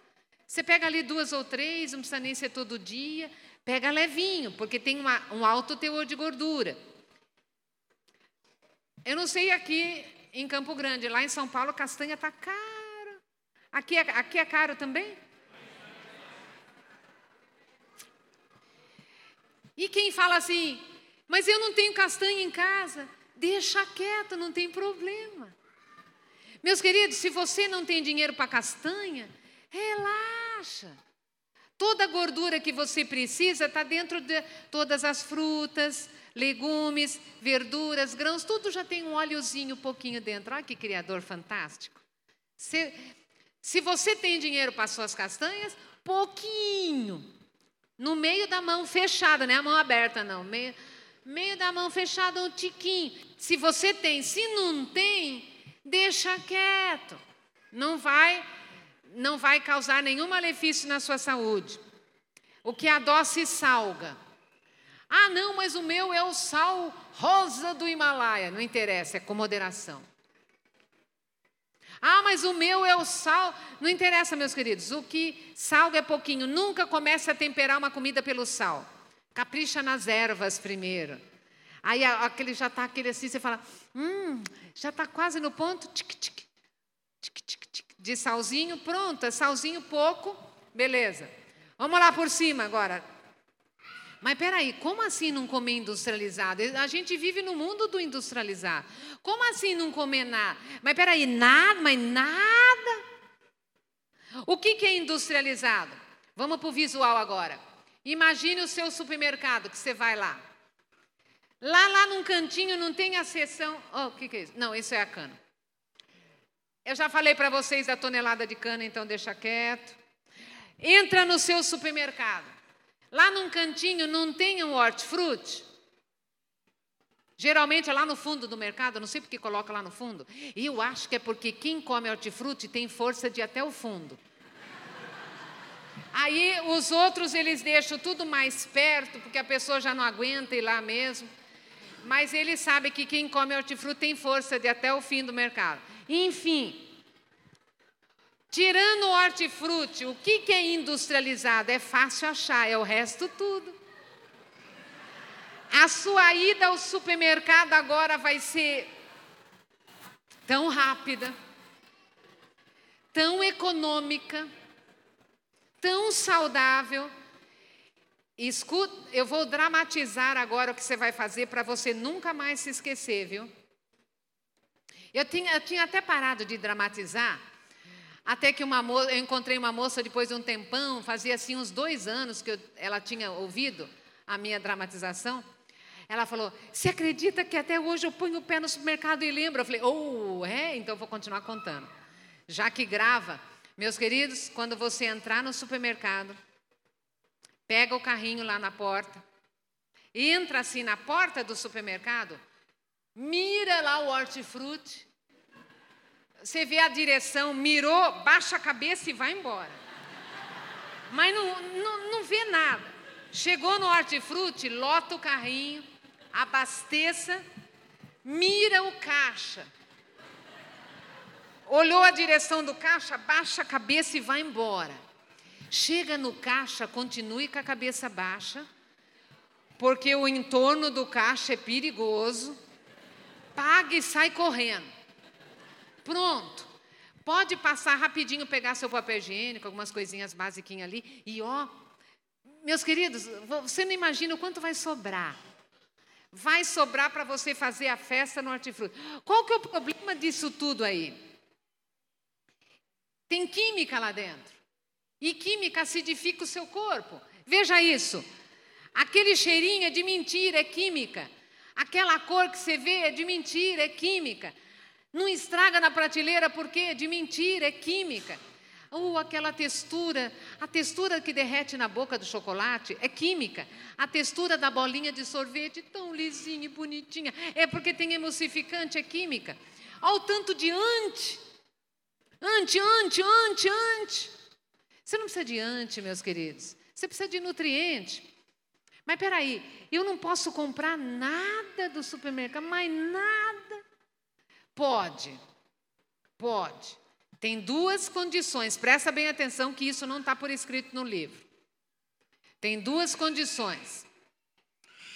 Você pega ali duas ou três, não precisa nem ser todo dia, pega levinho, porque tem uma, um alto teor de gordura. Eu não sei aqui em Campo Grande, lá em São Paulo, castanha está caro. Aqui, é, aqui é caro também? E quem fala assim, mas eu não tenho castanha em casa, deixa quieto, não tem problema. Meus queridos, se você não tem dinheiro para castanha, relaxa. Toda a gordura que você precisa está dentro de todas as frutas, legumes, verduras, grãos, tudo já tem um óleozinho pouquinho dentro. Olha que criador fantástico. Se, se você tem dinheiro para suas castanhas, pouquinho. No meio da mão fechada, não é a mão aberta, não. Meio, meio da mão fechada, um tiquinho. Se você tem, se não tem, deixa quieto. Não vai, não vai causar nenhum malefício na sua saúde. O que adoça e salga. Ah, não, mas o meu é o sal rosa do Himalaia. Não interessa, é com moderação. Ah, mas o meu é o sal. Não interessa, meus queridos. O que sal é pouquinho. Nunca comece a temperar uma comida pelo sal. Capricha nas ervas primeiro. Aí aquele já está aquele assim, você fala, hum, já está quase no ponto, tic, tic, tic, tic, tic, de salzinho, pronto, é salzinho pouco, beleza. Vamos lá por cima agora. Mas peraí, como assim não comer industrializado? A gente vive no mundo do industrializado. Como assim não comer nada? Mas peraí, nada, mas nada. O que, que é industrializado? Vamos para o visual agora. Imagine o seu supermercado que você vai lá. Lá, lá num cantinho não tem a seção. Oh, o que, que é isso? Não, isso é a cana. Eu já falei para vocês da tonelada de cana, então deixa quieto. Entra no seu supermercado. Lá num cantinho não tem um hortifruti? Geralmente é lá no fundo do mercado, não sei porque coloca lá no fundo. E eu acho que é porque quem come hortifruti tem força de ir até o fundo. Aí os outros eles deixam tudo mais perto, porque a pessoa já não aguenta ir lá mesmo. Mas ele sabe que quem come hortifruti tem força de até o fim do mercado. Enfim, Tirando o hortifruti, o que, que é industrializado? É fácil achar, é o resto tudo. A sua ida ao supermercado agora vai ser tão rápida, tão econômica, tão saudável. Escuta, eu vou dramatizar agora o que você vai fazer para você nunca mais se esquecer, viu? Eu tinha, eu tinha até parado de dramatizar, até que uma moça, eu encontrei uma moça depois de um tempão, fazia assim uns dois anos que eu, ela tinha ouvido a minha dramatização. Ela falou: Você acredita que até hoje eu ponho o pé no supermercado e lembro? Eu falei: Oh, é? Então vou continuar contando. Já que grava, meus queridos, quando você entrar no supermercado, pega o carrinho lá na porta, entra assim na porta do supermercado, mira lá o hortifruti você vê a direção, mirou, baixa a cabeça e vai embora. Mas não, não, não vê nada. Chegou no hortifruti, lota o carrinho, abasteça, mira o caixa. Olhou a direção do caixa, baixa a cabeça e vai embora. Chega no caixa, continue com a cabeça baixa, porque o entorno do caixa é perigoso. Paga e sai correndo. Pronto. Pode passar rapidinho, pegar seu papel higiênico, algumas coisinhas basiquinhas ali. E ó, meus queridos, você não imagina o quanto vai sobrar. Vai sobrar para você fazer a festa no hortifruti. Qual que é o problema disso tudo aí? Tem química lá dentro. E química acidifica o seu corpo. Veja isso. Aquele cheirinho é de mentira, é química. Aquela cor que você vê é de mentira, é química. Não estraga na prateleira porque de mentira, é química. Ou aquela textura, a textura que derrete na boca do chocolate é química. A textura da bolinha de sorvete, tão lisinha e bonitinha, é porque tem emulsificante, é química. Olha o tanto de. Ante, ante, ante, ante. Você não precisa de ante, meus queridos. Você precisa de nutriente. Mas peraí, eu não posso comprar nada do supermercado, mas nada. Pode, pode. Tem duas condições, presta bem atenção que isso não está por escrito no livro. Tem duas condições.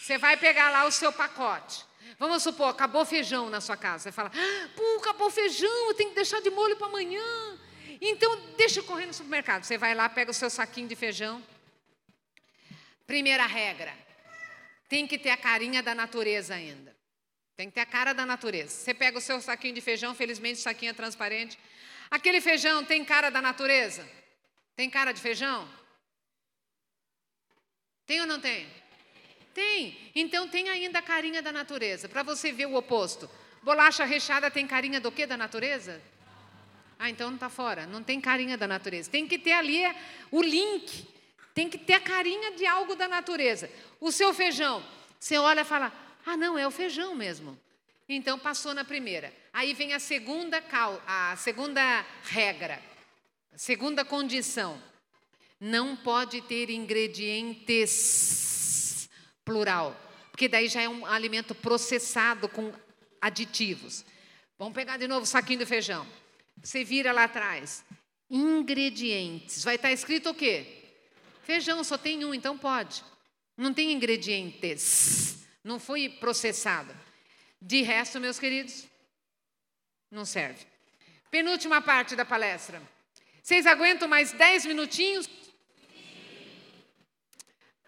Você vai pegar lá o seu pacote. Vamos supor, acabou feijão na sua casa. Você fala, ah, pô, acabou feijão, eu tenho que deixar de molho para amanhã. Então, deixa eu correr no supermercado. Você vai lá, pega o seu saquinho de feijão. Primeira regra: tem que ter a carinha da natureza ainda. Tem que ter a cara da natureza. Você pega o seu saquinho de feijão, felizmente o saquinho é transparente. Aquele feijão tem cara da natureza? Tem cara de feijão? Tem ou não tem? Tem. Então tem ainda a carinha da natureza, para você ver o oposto. Bolacha recheada tem carinha do que da natureza? Ah, então não está fora. Não tem carinha da natureza. Tem que ter ali o link. Tem que ter a carinha de algo da natureza. O seu feijão, você olha e fala, ah, não, é o feijão mesmo. Então passou na primeira. Aí vem a segunda cal, a segunda regra, a segunda condição. Não pode ter ingredientes plural, porque daí já é um alimento processado com aditivos. Vamos pegar de novo o saquinho do feijão. Você vira lá atrás. Ingredientes. Vai estar escrito o quê? Feijão, só tem um, então pode. Não tem ingredientes. Não foi processado. De resto, meus queridos, não serve. Penúltima parte da palestra. Vocês aguentam mais dez minutinhos?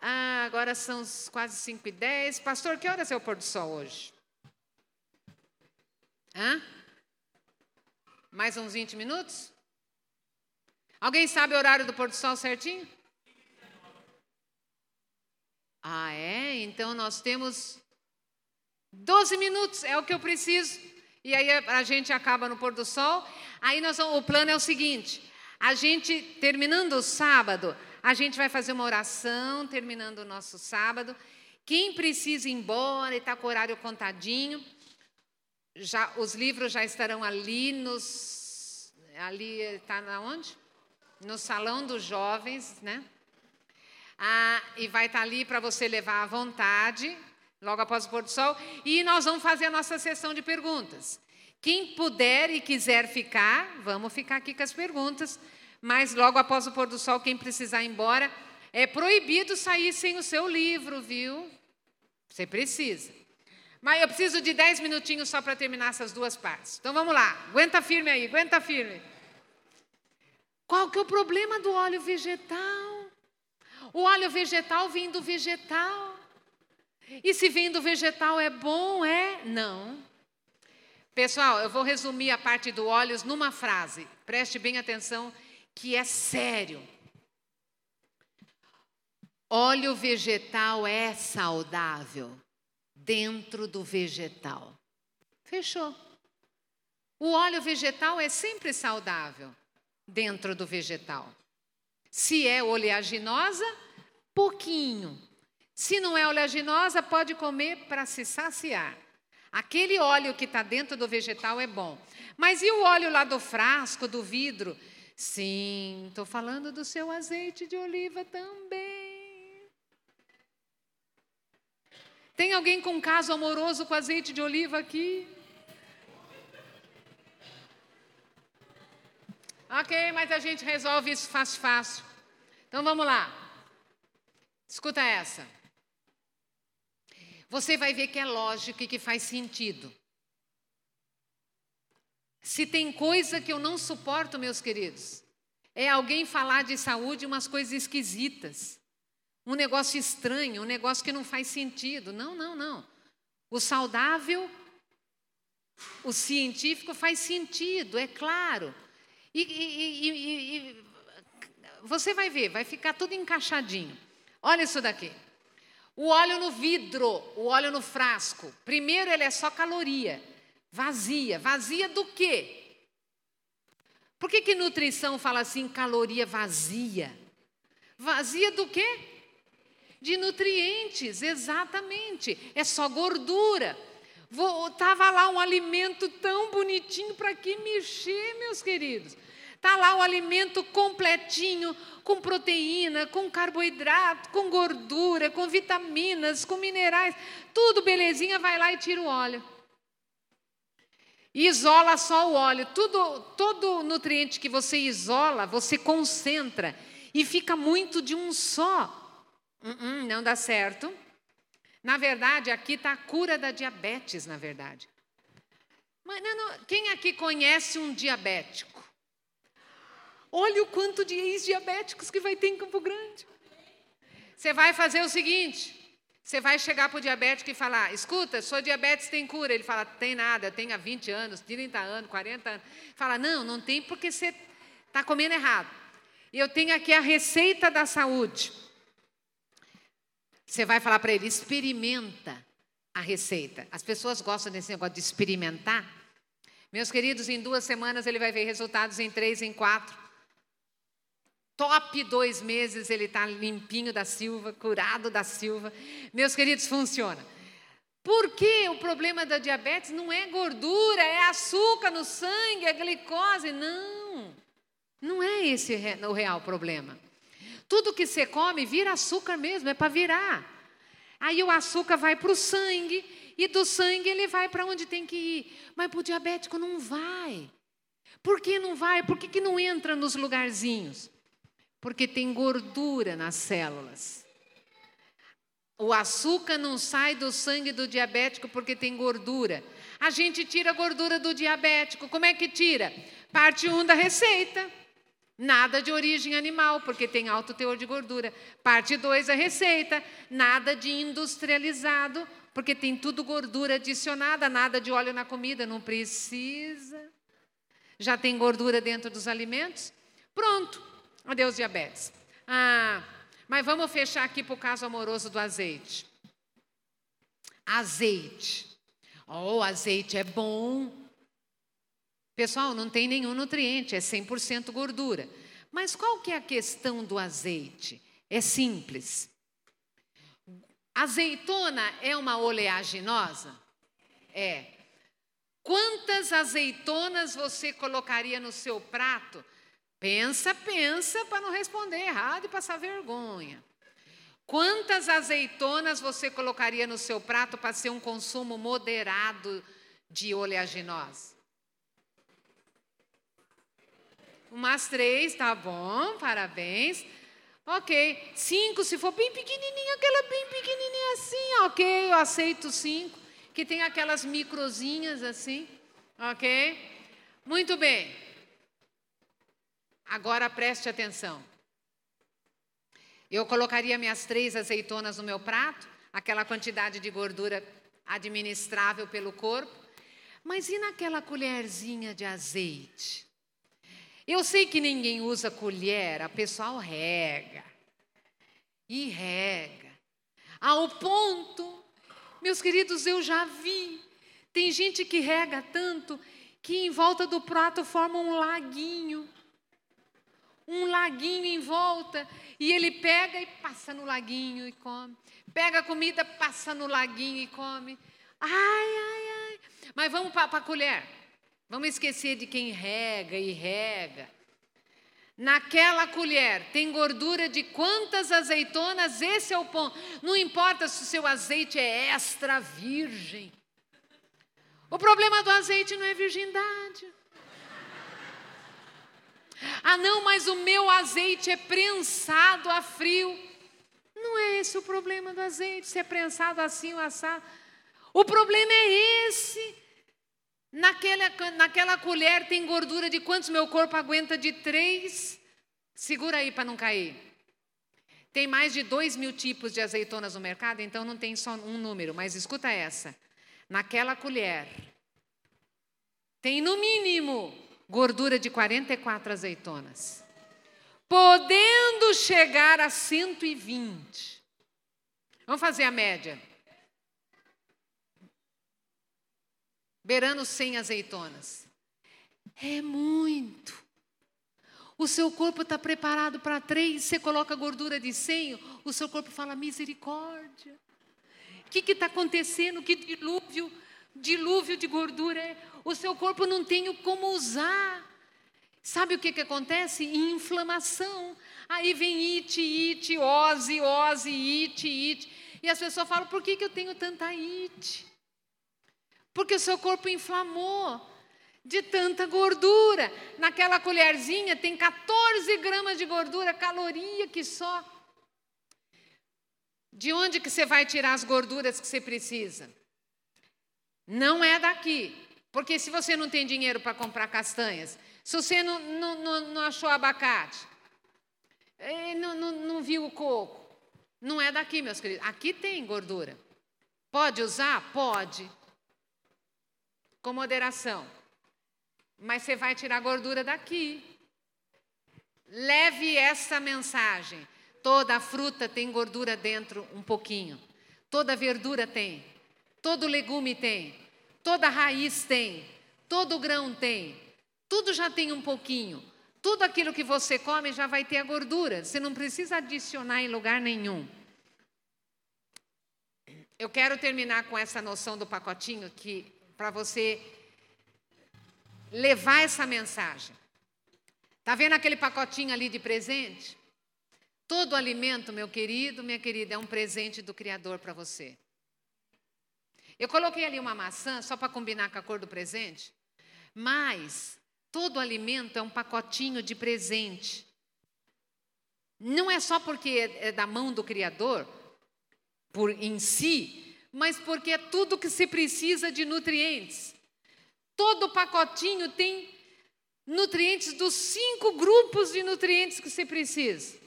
Ah, agora são quase 5 e 10. Pastor, que horas é o pôr do sol hoje? Hã? Mais uns 20 minutos? Alguém sabe o horário do pôr do sol certinho? Ah, é? Então nós temos 12 minutos, é o que eu preciso. E aí a gente acaba no pôr do sol. Aí nós vamos, o plano é o seguinte: a gente, terminando o sábado, a gente vai fazer uma oração, terminando o nosso sábado. Quem precisa ir embora e está com o horário contadinho, já, os livros já estarão ali nos. Ali está na onde? No salão dos jovens, né? Ah, e vai estar tá ali para você levar à vontade, logo após o pôr do sol. E nós vamos fazer a nossa sessão de perguntas. Quem puder e quiser ficar, vamos ficar aqui com as perguntas. Mas logo após o pôr do sol, quem precisar ir embora, é proibido sair sem o seu livro, viu? Você precisa. Mas eu preciso de 10 minutinhos só para terminar essas duas partes. Então vamos lá, aguenta firme aí, aguenta firme. Qual que é o problema do óleo vegetal? O óleo vegetal vem do vegetal. E se vem do vegetal é bom? É? Não. Pessoal, eu vou resumir a parte do óleos numa frase. Preste bem atenção que é sério. Óleo vegetal é saudável dentro do vegetal. Fechou. O óleo vegetal é sempre saudável dentro do vegetal. Se é oleaginosa, pouquinho. Se não é oleaginosa, pode comer para se saciar. Aquele óleo que está dentro do vegetal é bom. Mas e o óleo lá do frasco, do vidro? Sim, estou falando do seu azeite de oliva também. Tem alguém com um caso amoroso com azeite de oliva aqui? Ok, mas a gente resolve isso fácil, fácil. Então vamos lá. Escuta essa. Você vai ver que é lógico e que faz sentido. Se tem coisa que eu não suporto, meus queridos, é alguém falar de saúde umas coisas esquisitas. Um negócio estranho, um negócio que não faz sentido. Não, não, não. O saudável, o científico faz sentido, é claro. E, e, e, e, você vai ver, vai ficar tudo encaixadinho. Olha isso daqui. O óleo no vidro, o óleo no frasco. Primeiro, ele é só caloria. Vazia. Vazia do quê? Por que, que nutrição fala assim, caloria vazia? Vazia do quê? De nutrientes, exatamente. É só gordura. Estava lá um alimento tão bonitinho para que mexer, meus queridos. Está lá o alimento completinho, com proteína, com carboidrato, com gordura, com vitaminas, com minerais, tudo belezinha, vai lá e tira o óleo. isola só o óleo. Tudo, todo nutriente que você isola, você concentra e fica muito de um só. Uh -uh, não dá certo. Na verdade, aqui está a cura da diabetes, na verdade. Mas não, não, quem aqui conhece um diabético? Olha o quanto de ex-diabéticos que vai ter em Campo Grande. Você vai fazer o seguinte: você vai chegar para o diabético e falar: escuta, sua diabetes tem cura. Ele fala: tem nada, tem há 20 anos, 30 anos, 40 anos. Fala: não, não tem porque você está comendo errado. E eu tenho aqui a receita da saúde. Você vai falar para ele: experimenta a receita. As pessoas gostam desse negócio de experimentar. Meus queridos, em duas semanas ele vai ver resultados em três, em quatro top dois meses ele está limpinho da Silva, curado da Silva. Meus queridos, funciona. Porque o problema da diabetes não é gordura, é açúcar no sangue, é glicose. Não, não é esse o real problema. Tudo que você come vira açúcar mesmo, é para virar. Aí o açúcar vai para o sangue e do sangue ele vai para onde tem que ir. Mas para o diabético não vai. Por que não vai? Por que, que não entra nos lugarzinhos? Porque tem gordura nas células. O açúcar não sai do sangue do diabético porque tem gordura. A gente tira a gordura do diabético. Como é que tira? Parte 1 da receita. Nada de origem animal, porque tem alto teor de gordura. Parte 2 a receita. Nada de industrializado, porque tem tudo gordura adicionada, nada de óleo na comida, não precisa. Já tem gordura dentro dos alimentos? Pronto. Adeus diabetes. Ah, mas vamos fechar aqui para o caso amoroso do azeite. Azeite. Oh, azeite é bom. Pessoal, não tem nenhum nutriente, é 100% gordura. Mas qual que é a questão do azeite? É simples. Azeitona é uma oleaginosa? É. Quantas azeitonas você colocaria no seu prato Pensa, pensa para não responder errado e passar vergonha. Quantas azeitonas você colocaria no seu prato para ser um consumo moderado de oleaginosa? Umas três, tá bom, parabéns. Ok, cinco, se for bem pequenininha, aquela bem pequenininha assim, ok, eu aceito cinco, que tem aquelas microzinhas assim, ok? Muito bem. Agora preste atenção. Eu colocaria minhas três azeitonas no meu prato, aquela quantidade de gordura administrável pelo corpo, mas e naquela colherzinha de azeite? Eu sei que ninguém usa colher, a pessoal rega. E rega. Ao ponto, meus queridos, eu já vi. Tem gente que rega tanto que em volta do prato forma um laguinho um laguinho em volta, e ele pega e passa no laguinho e come. Pega a comida, passa no laguinho e come. Ai, ai, ai. Mas vamos para a colher. Vamos esquecer de quem rega e rega. Naquela colher tem gordura de quantas azeitonas? Esse é o ponto. Não importa se o seu azeite é extra virgem. O problema do azeite não é virgindade. Ah, não, mas o meu azeite é prensado a frio. Não é esse o problema do azeite, se é prensado assim ou assado. O problema é esse. Naquela, naquela colher tem gordura de quantos meu corpo aguenta? De três. Segura aí para não cair. Tem mais de dois mil tipos de azeitonas no mercado, então não tem só um número, mas escuta essa. Naquela colher tem no mínimo gordura de 44 azeitonas, podendo chegar a 120. Vamos fazer a média. Beirando 100 azeitonas. É muito. O seu corpo está preparado para três, você coloca gordura de 100, o seu corpo fala misericórdia. O que está acontecendo? Que dilúvio, dilúvio de gordura é? o seu corpo não tem como usar. Sabe o que, que acontece? Inflamação. Aí vem it, it, ose, ose, it, it. E as pessoas falam: por que, que eu tenho tanta it? Porque o seu corpo inflamou de tanta gordura. Naquela colherzinha tem 14 gramas de gordura, caloria que só. De onde que você vai tirar as gorduras que você precisa? Não é daqui. Porque se você não tem dinheiro para comprar castanhas, se você não, não, não, achou abacate, eh, não, não, não viu o coco, não é daqui, meus queridos. Aqui tem gordura. Pode usar? Pode. Com moderação. Mas você vai tirar gordura daqui. Leve essa mensagem. Toda fruta tem gordura dentro, um pouquinho. Toda verdura tem. Todo legume tem. Toda raiz tem, todo grão tem, tudo já tem um pouquinho. Tudo aquilo que você come já vai ter a gordura, você não precisa adicionar em lugar nenhum. Eu quero terminar com essa noção do pacotinho que para você levar essa mensagem. Tá vendo aquele pacotinho ali de presente? Todo alimento, meu querido, minha querida, é um presente do Criador para você. Eu coloquei ali uma maçã só para combinar com a cor do presente, mas Todo alimento é um pacotinho de presente. Não é só porque é da mão do Criador, por em si, mas porque é tudo que se precisa de nutrientes. Todo pacotinho tem nutrientes dos cinco grupos de nutrientes que se precisa.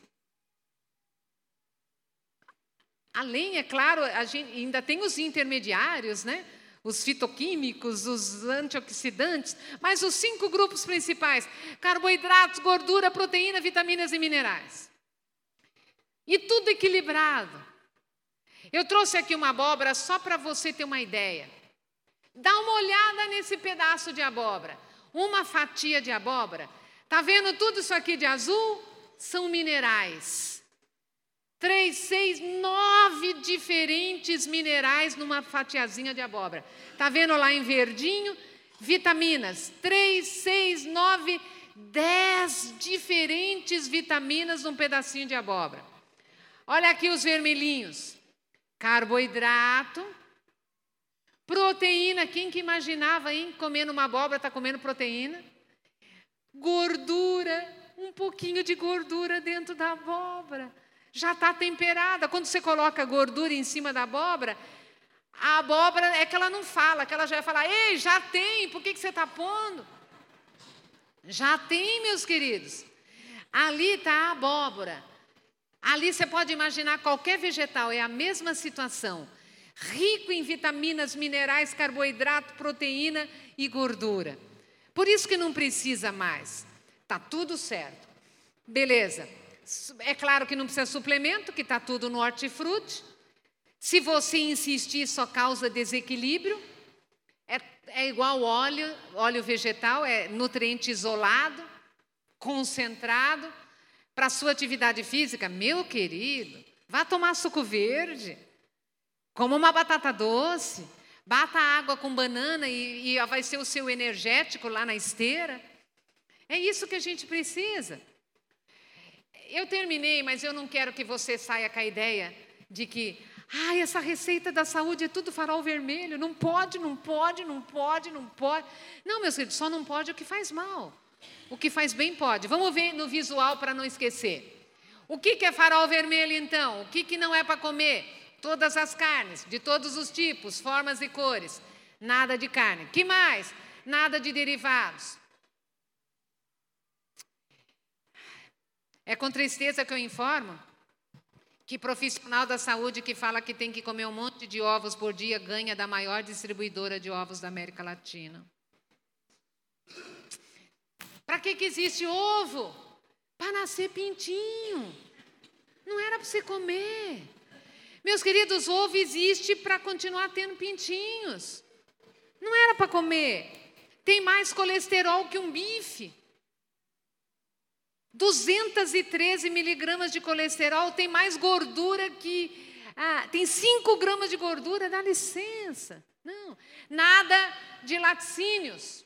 Além, é claro, a gente ainda tem os intermediários, né? os fitoquímicos, os antioxidantes, mas os cinco grupos principais: carboidratos, gordura, proteína, vitaminas e minerais. E tudo equilibrado. Eu trouxe aqui uma abóbora só para você ter uma ideia. Dá uma olhada nesse pedaço de abóbora. Uma fatia de abóbora. Tá vendo tudo isso aqui de azul? São minerais. Três, seis, nove diferentes minerais numa fatiazinha de abóbora. Tá vendo lá em verdinho? Vitaminas. Três, seis, nove, dez diferentes vitaminas num pedacinho de abóbora. Olha aqui os vermelhinhos. Carboidrato, proteína. Quem que imaginava, hein? Comendo uma abóbora, está comendo proteína. Gordura, um pouquinho de gordura dentro da abóbora já está temperada. Quando você coloca gordura em cima da abóbora, a abóbora é que ela não fala, que ela já vai falar: ei, já tem, por que, que você está pondo? Já tem, meus queridos. Ali está a abóbora. Ali você pode imaginar qualquer vegetal, é a mesma situação. Rico em vitaminas, minerais, carboidrato, proteína e gordura. Por isso que não precisa mais. Está tudo certo. Beleza. É claro que não precisa suplemento, que está tudo no hortifruti. Se você insistir, só causa desequilíbrio. É, é igual óleo, óleo vegetal, é nutriente isolado, concentrado. Para a sua atividade física, meu querido, vá tomar suco verde, coma uma batata doce, bata água com banana e, e vai ser o seu energético lá na esteira. É isso que a gente precisa eu terminei, mas eu não quero que você saia com a ideia de que, ai, essa receita da saúde é tudo farol vermelho, não pode, não pode, não pode, não pode. Não, meus queridos, só não pode o que faz mal. O que faz bem pode. Vamos ver no visual para não esquecer. O que, que é farol vermelho então? O que, que não é para comer? Todas as carnes, de todos os tipos, formas e cores. Nada de carne. Que mais? Nada de derivados. É com tristeza que eu informo que profissional da saúde que fala que tem que comer um monte de ovos por dia ganha da maior distribuidora de ovos da América Latina. Para que, que existe ovo? Para nascer pintinho. Não era para você comer. Meus queridos, ovo existe para continuar tendo pintinhos. Não era para comer. Tem mais colesterol que um bife. 213 miligramas de colesterol, tem mais gordura que. Ah, tem 5 gramas de gordura, dá licença. Não, nada de laticínios.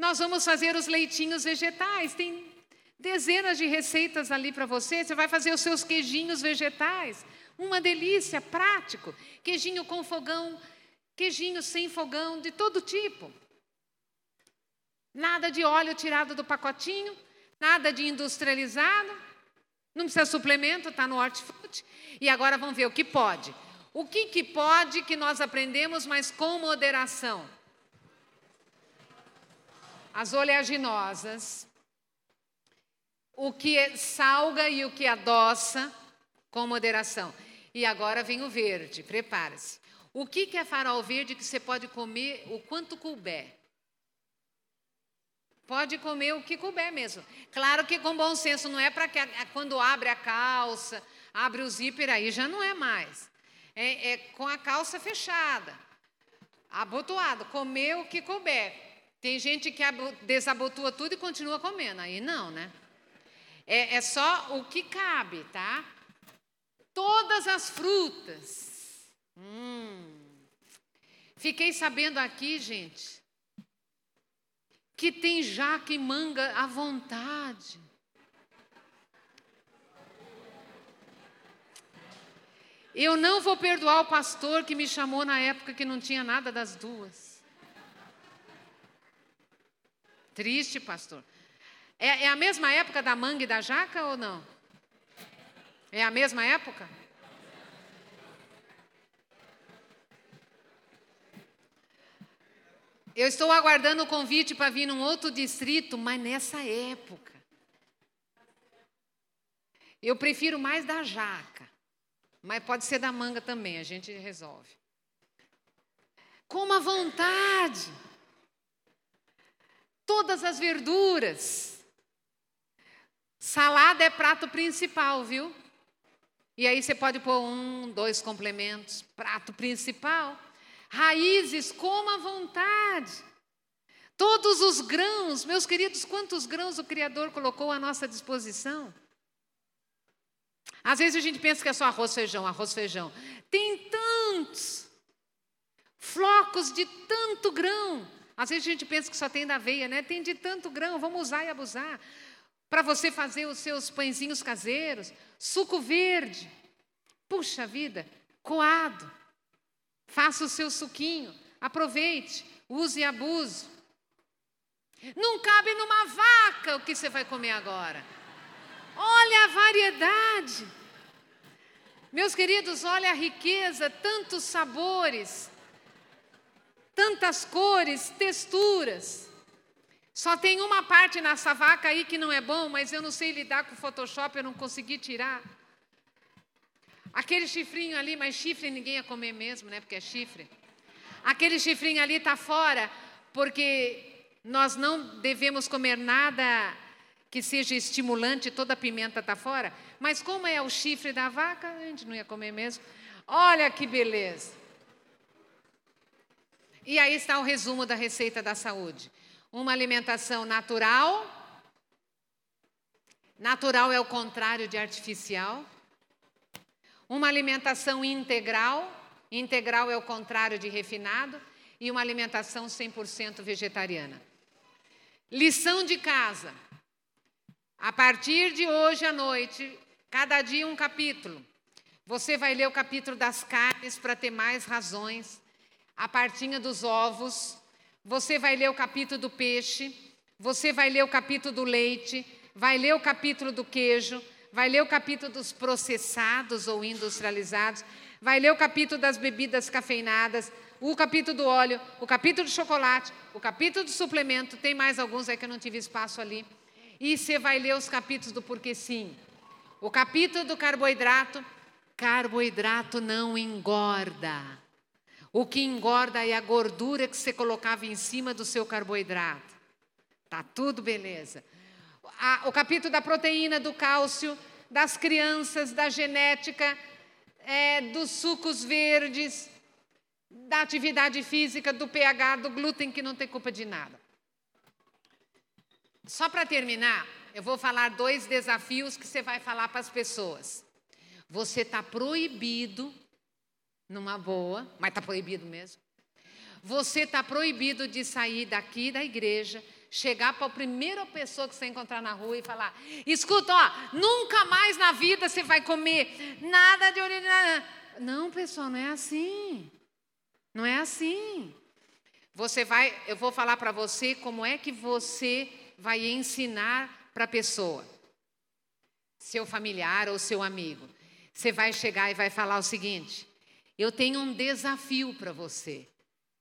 Nós vamos fazer os leitinhos vegetais, tem dezenas de receitas ali para você. Você vai fazer os seus queijinhos vegetais. Uma delícia, prático. Queijinho com fogão, queijinho sem fogão, de todo tipo. Nada de óleo tirado do pacotinho, nada de industrializado, não precisa suplemento, está no hortifruti. E agora vamos ver o que pode. O que, que pode que nós aprendemos, mas com moderação? As oleaginosas, o que salga e o que adoça, com moderação. E agora vem o verde, prepare-se. O que, que é farol verde que você pode comer o quanto couber? Pode comer o que couber mesmo. Claro que com bom senso, não é para que quando abre a calça, abre o zíper, aí já não é mais. É, é com a calça fechada, abotoado, comer o que couber. Tem gente que desabotua tudo e continua comendo, aí não, né? É, é só o que cabe, tá? Todas as frutas. Hum. Fiquei sabendo aqui, gente, que tem jaca e manga à vontade. Eu não vou perdoar o pastor que me chamou na época que não tinha nada das duas. Triste, pastor. É, é a mesma época da manga e da jaca ou não? É a mesma época? Eu estou aguardando o convite para vir num outro distrito, mas nessa época. Eu prefiro mais da jaca, mas pode ser da manga também, a gente resolve. Coma vontade. Todas as verduras. Salada é prato principal, viu? E aí você pode pôr um, dois complementos. Prato principal. Raízes, coma à vontade. Todos os grãos, meus queridos, quantos grãos o Criador colocou à nossa disposição? Às vezes a gente pensa que é só arroz, feijão, arroz, feijão. Tem tantos flocos de tanto grão. Às vezes a gente pensa que só tem da aveia, né? Tem de tanto grão, vamos usar e abusar. Para você fazer os seus pãezinhos caseiros, suco verde. Puxa vida, coado. Faça o seu suquinho, aproveite, use e abuse. Não cabe numa vaca o que você vai comer agora. Olha a variedade. Meus queridos, olha a riqueza, tantos sabores, tantas cores, texturas. Só tem uma parte nessa vaca aí que não é bom, mas eu não sei lidar com o Photoshop, eu não consegui tirar. Aquele chifrinho ali, mas chifre ninguém ia comer mesmo, né? Porque é chifre. Aquele chifrinho ali está fora, porque nós não devemos comer nada que seja estimulante, toda a pimenta está fora. Mas como é o chifre da vaca, a gente não ia comer mesmo. Olha que beleza. E aí está o resumo da receita da saúde. Uma alimentação natural. Natural é o contrário de artificial. Uma alimentação integral. Integral é o contrário de refinado. E uma alimentação 100% vegetariana. Lição de casa. A partir de hoje à noite, cada dia um capítulo. Você vai ler o capítulo das carnes para ter mais razões. A partinha dos ovos. Você vai ler o capítulo do peixe. Você vai ler o capítulo do leite. Vai ler o capítulo do queijo. Vai ler o capítulo dos processados ou industrializados. Vai ler o capítulo das bebidas cafeinadas. O capítulo do óleo. O capítulo do chocolate. O capítulo do suplemento. Tem mais alguns aí que eu não tive espaço ali. E você vai ler os capítulos do porquê sim. O capítulo do carboidrato, carboidrato não engorda. O que engorda é a gordura que você colocava em cima do seu carboidrato. Tá tudo beleza. o capítulo da proteína, do cálcio, das crianças, da genética, é, dos sucos verdes, da atividade física, do pH, do glúten, que não tem culpa de nada. Só para terminar, eu vou falar dois desafios que você vai falar para as pessoas. Você está proibido, numa boa, mas está proibido mesmo. Você está proibido de sair daqui da igreja, chegar para a primeira pessoa que você encontrar na rua e falar: escuta, ó, nunca mais na vida você vai comer nada de orina. Não, pessoal, não é assim. Não é assim. Você vai, eu vou falar para você como é que você vai ensinar para a pessoa, seu familiar ou seu amigo. Você vai chegar e vai falar o seguinte: eu tenho um desafio para você.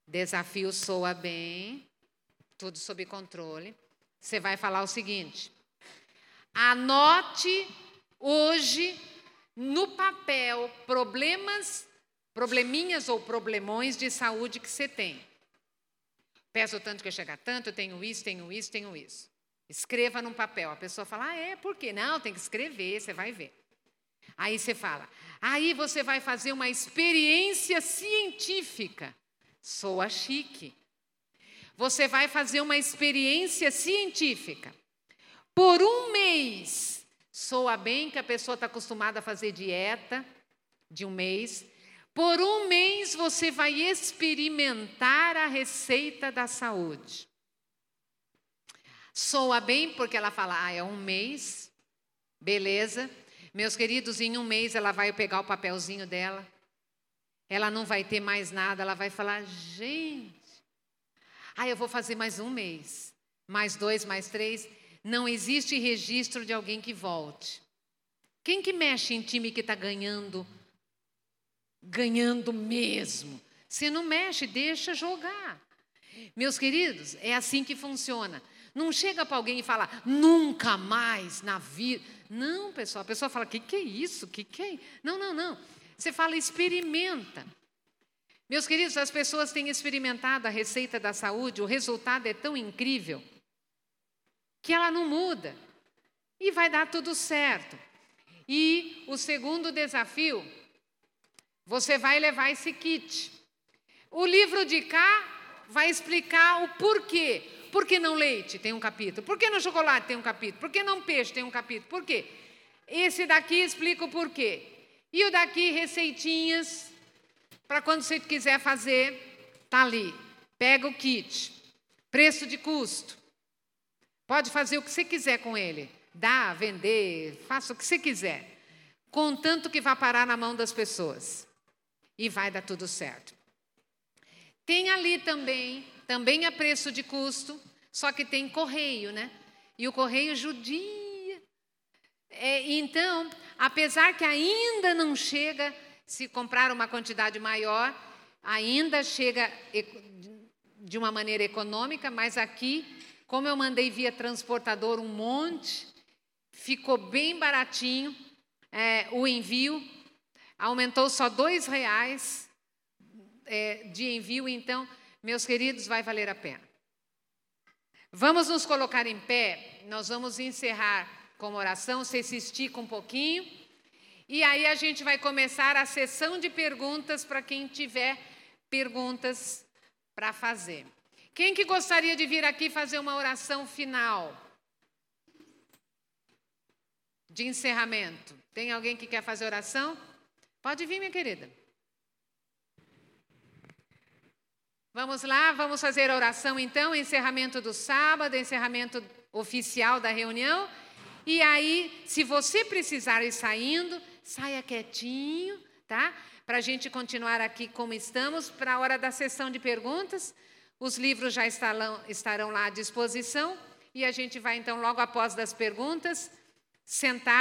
Desafio soa bem, tudo sob controle. Você vai falar o seguinte: anote hoje no papel problemas, probleminhas ou problemões de saúde que você tem. Peço tanto que chegar tanto, eu tenho isso, tenho isso, tenho isso. Escreva num papel. A pessoa fala, ah, é, por quê? Não, tem que escrever, você vai ver. Aí você fala, aí você vai fazer uma experiência científica. Soa chique. Você vai fazer uma experiência científica. Por um mês. Soa bem que a pessoa está acostumada a fazer dieta de um mês. Por um mês você vai experimentar a receita da saúde. Soa bem porque ela fala, ah, é um mês, beleza. Meus queridos, em um mês ela vai pegar o papelzinho dela, ela não vai ter mais nada, ela vai falar, gente, ah, eu vou fazer mais um mês. mais dois, mais três. Não existe registro de alguém que volte. Quem que mexe em time que está ganhando? Ganhando mesmo. Você não mexe, deixa jogar. Meus queridos, é assim que funciona. Não chega para alguém e fala, nunca mais na vida. Não, pessoal, a pessoa fala, o que, que é isso? que, que é? Não, não, não. Você fala, experimenta. Meus queridos, as pessoas têm experimentado a receita da saúde, o resultado é tão incrível que ela não muda e vai dar tudo certo. E o segundo desafio, você vai levar esse kit. O livro de cá vai explicar o porquê. Por que não leite? Tem um capítulo. Por que não chocolate? Tem um capítulo. Por que não peixe? Tem um capítulo. Por quê? Esse daqui explica o porquê. E o daqui, receitinhas, para quando você quiser fazer, tá ali. Pega o kit. Preço de custo. Pode fazer o que você quiser com ele. Dá, vender, faça o que você quiser. Contanto que vá parar na mão das pessoas. E vai dar tudo certo. Tem ali também, também a preço de custo, só que tem correio, né? E o correio judia. É, então, apesar que ainda não chega, se comprar uma quantidade maior, ainda chega de uma maneira econômica, mas aqui como eu mandei via transportador um monte, ficou bem baratinho é, o envio, aumentou só dois reais é, de envio, então, meus queridos, vai valer a pena. Vamos nos colocar em pé, nós vamos encerrar com uma oração, você se estica um pouquinho, e aí a gente vai começar a sessão de perguntas para quem tiver perguntas para fazer. Quem que gostaria de vir aqui fazer uma oração final? De encerramento. Tem alguém que quer fazer oração? Pode vir, minha querida. Vamos lá, vamos fazer a oração então, encerramento do sábado, encerramento oficial da reunião. E aí, se você precisar ir saindo, saia quietinho, tá? Para a gente continuar aqui como estamos, para a hora da sessão de perguntas. Os livros já estarão, estarão lá à disposição e a gente vai então, logo após das perguntas, sentar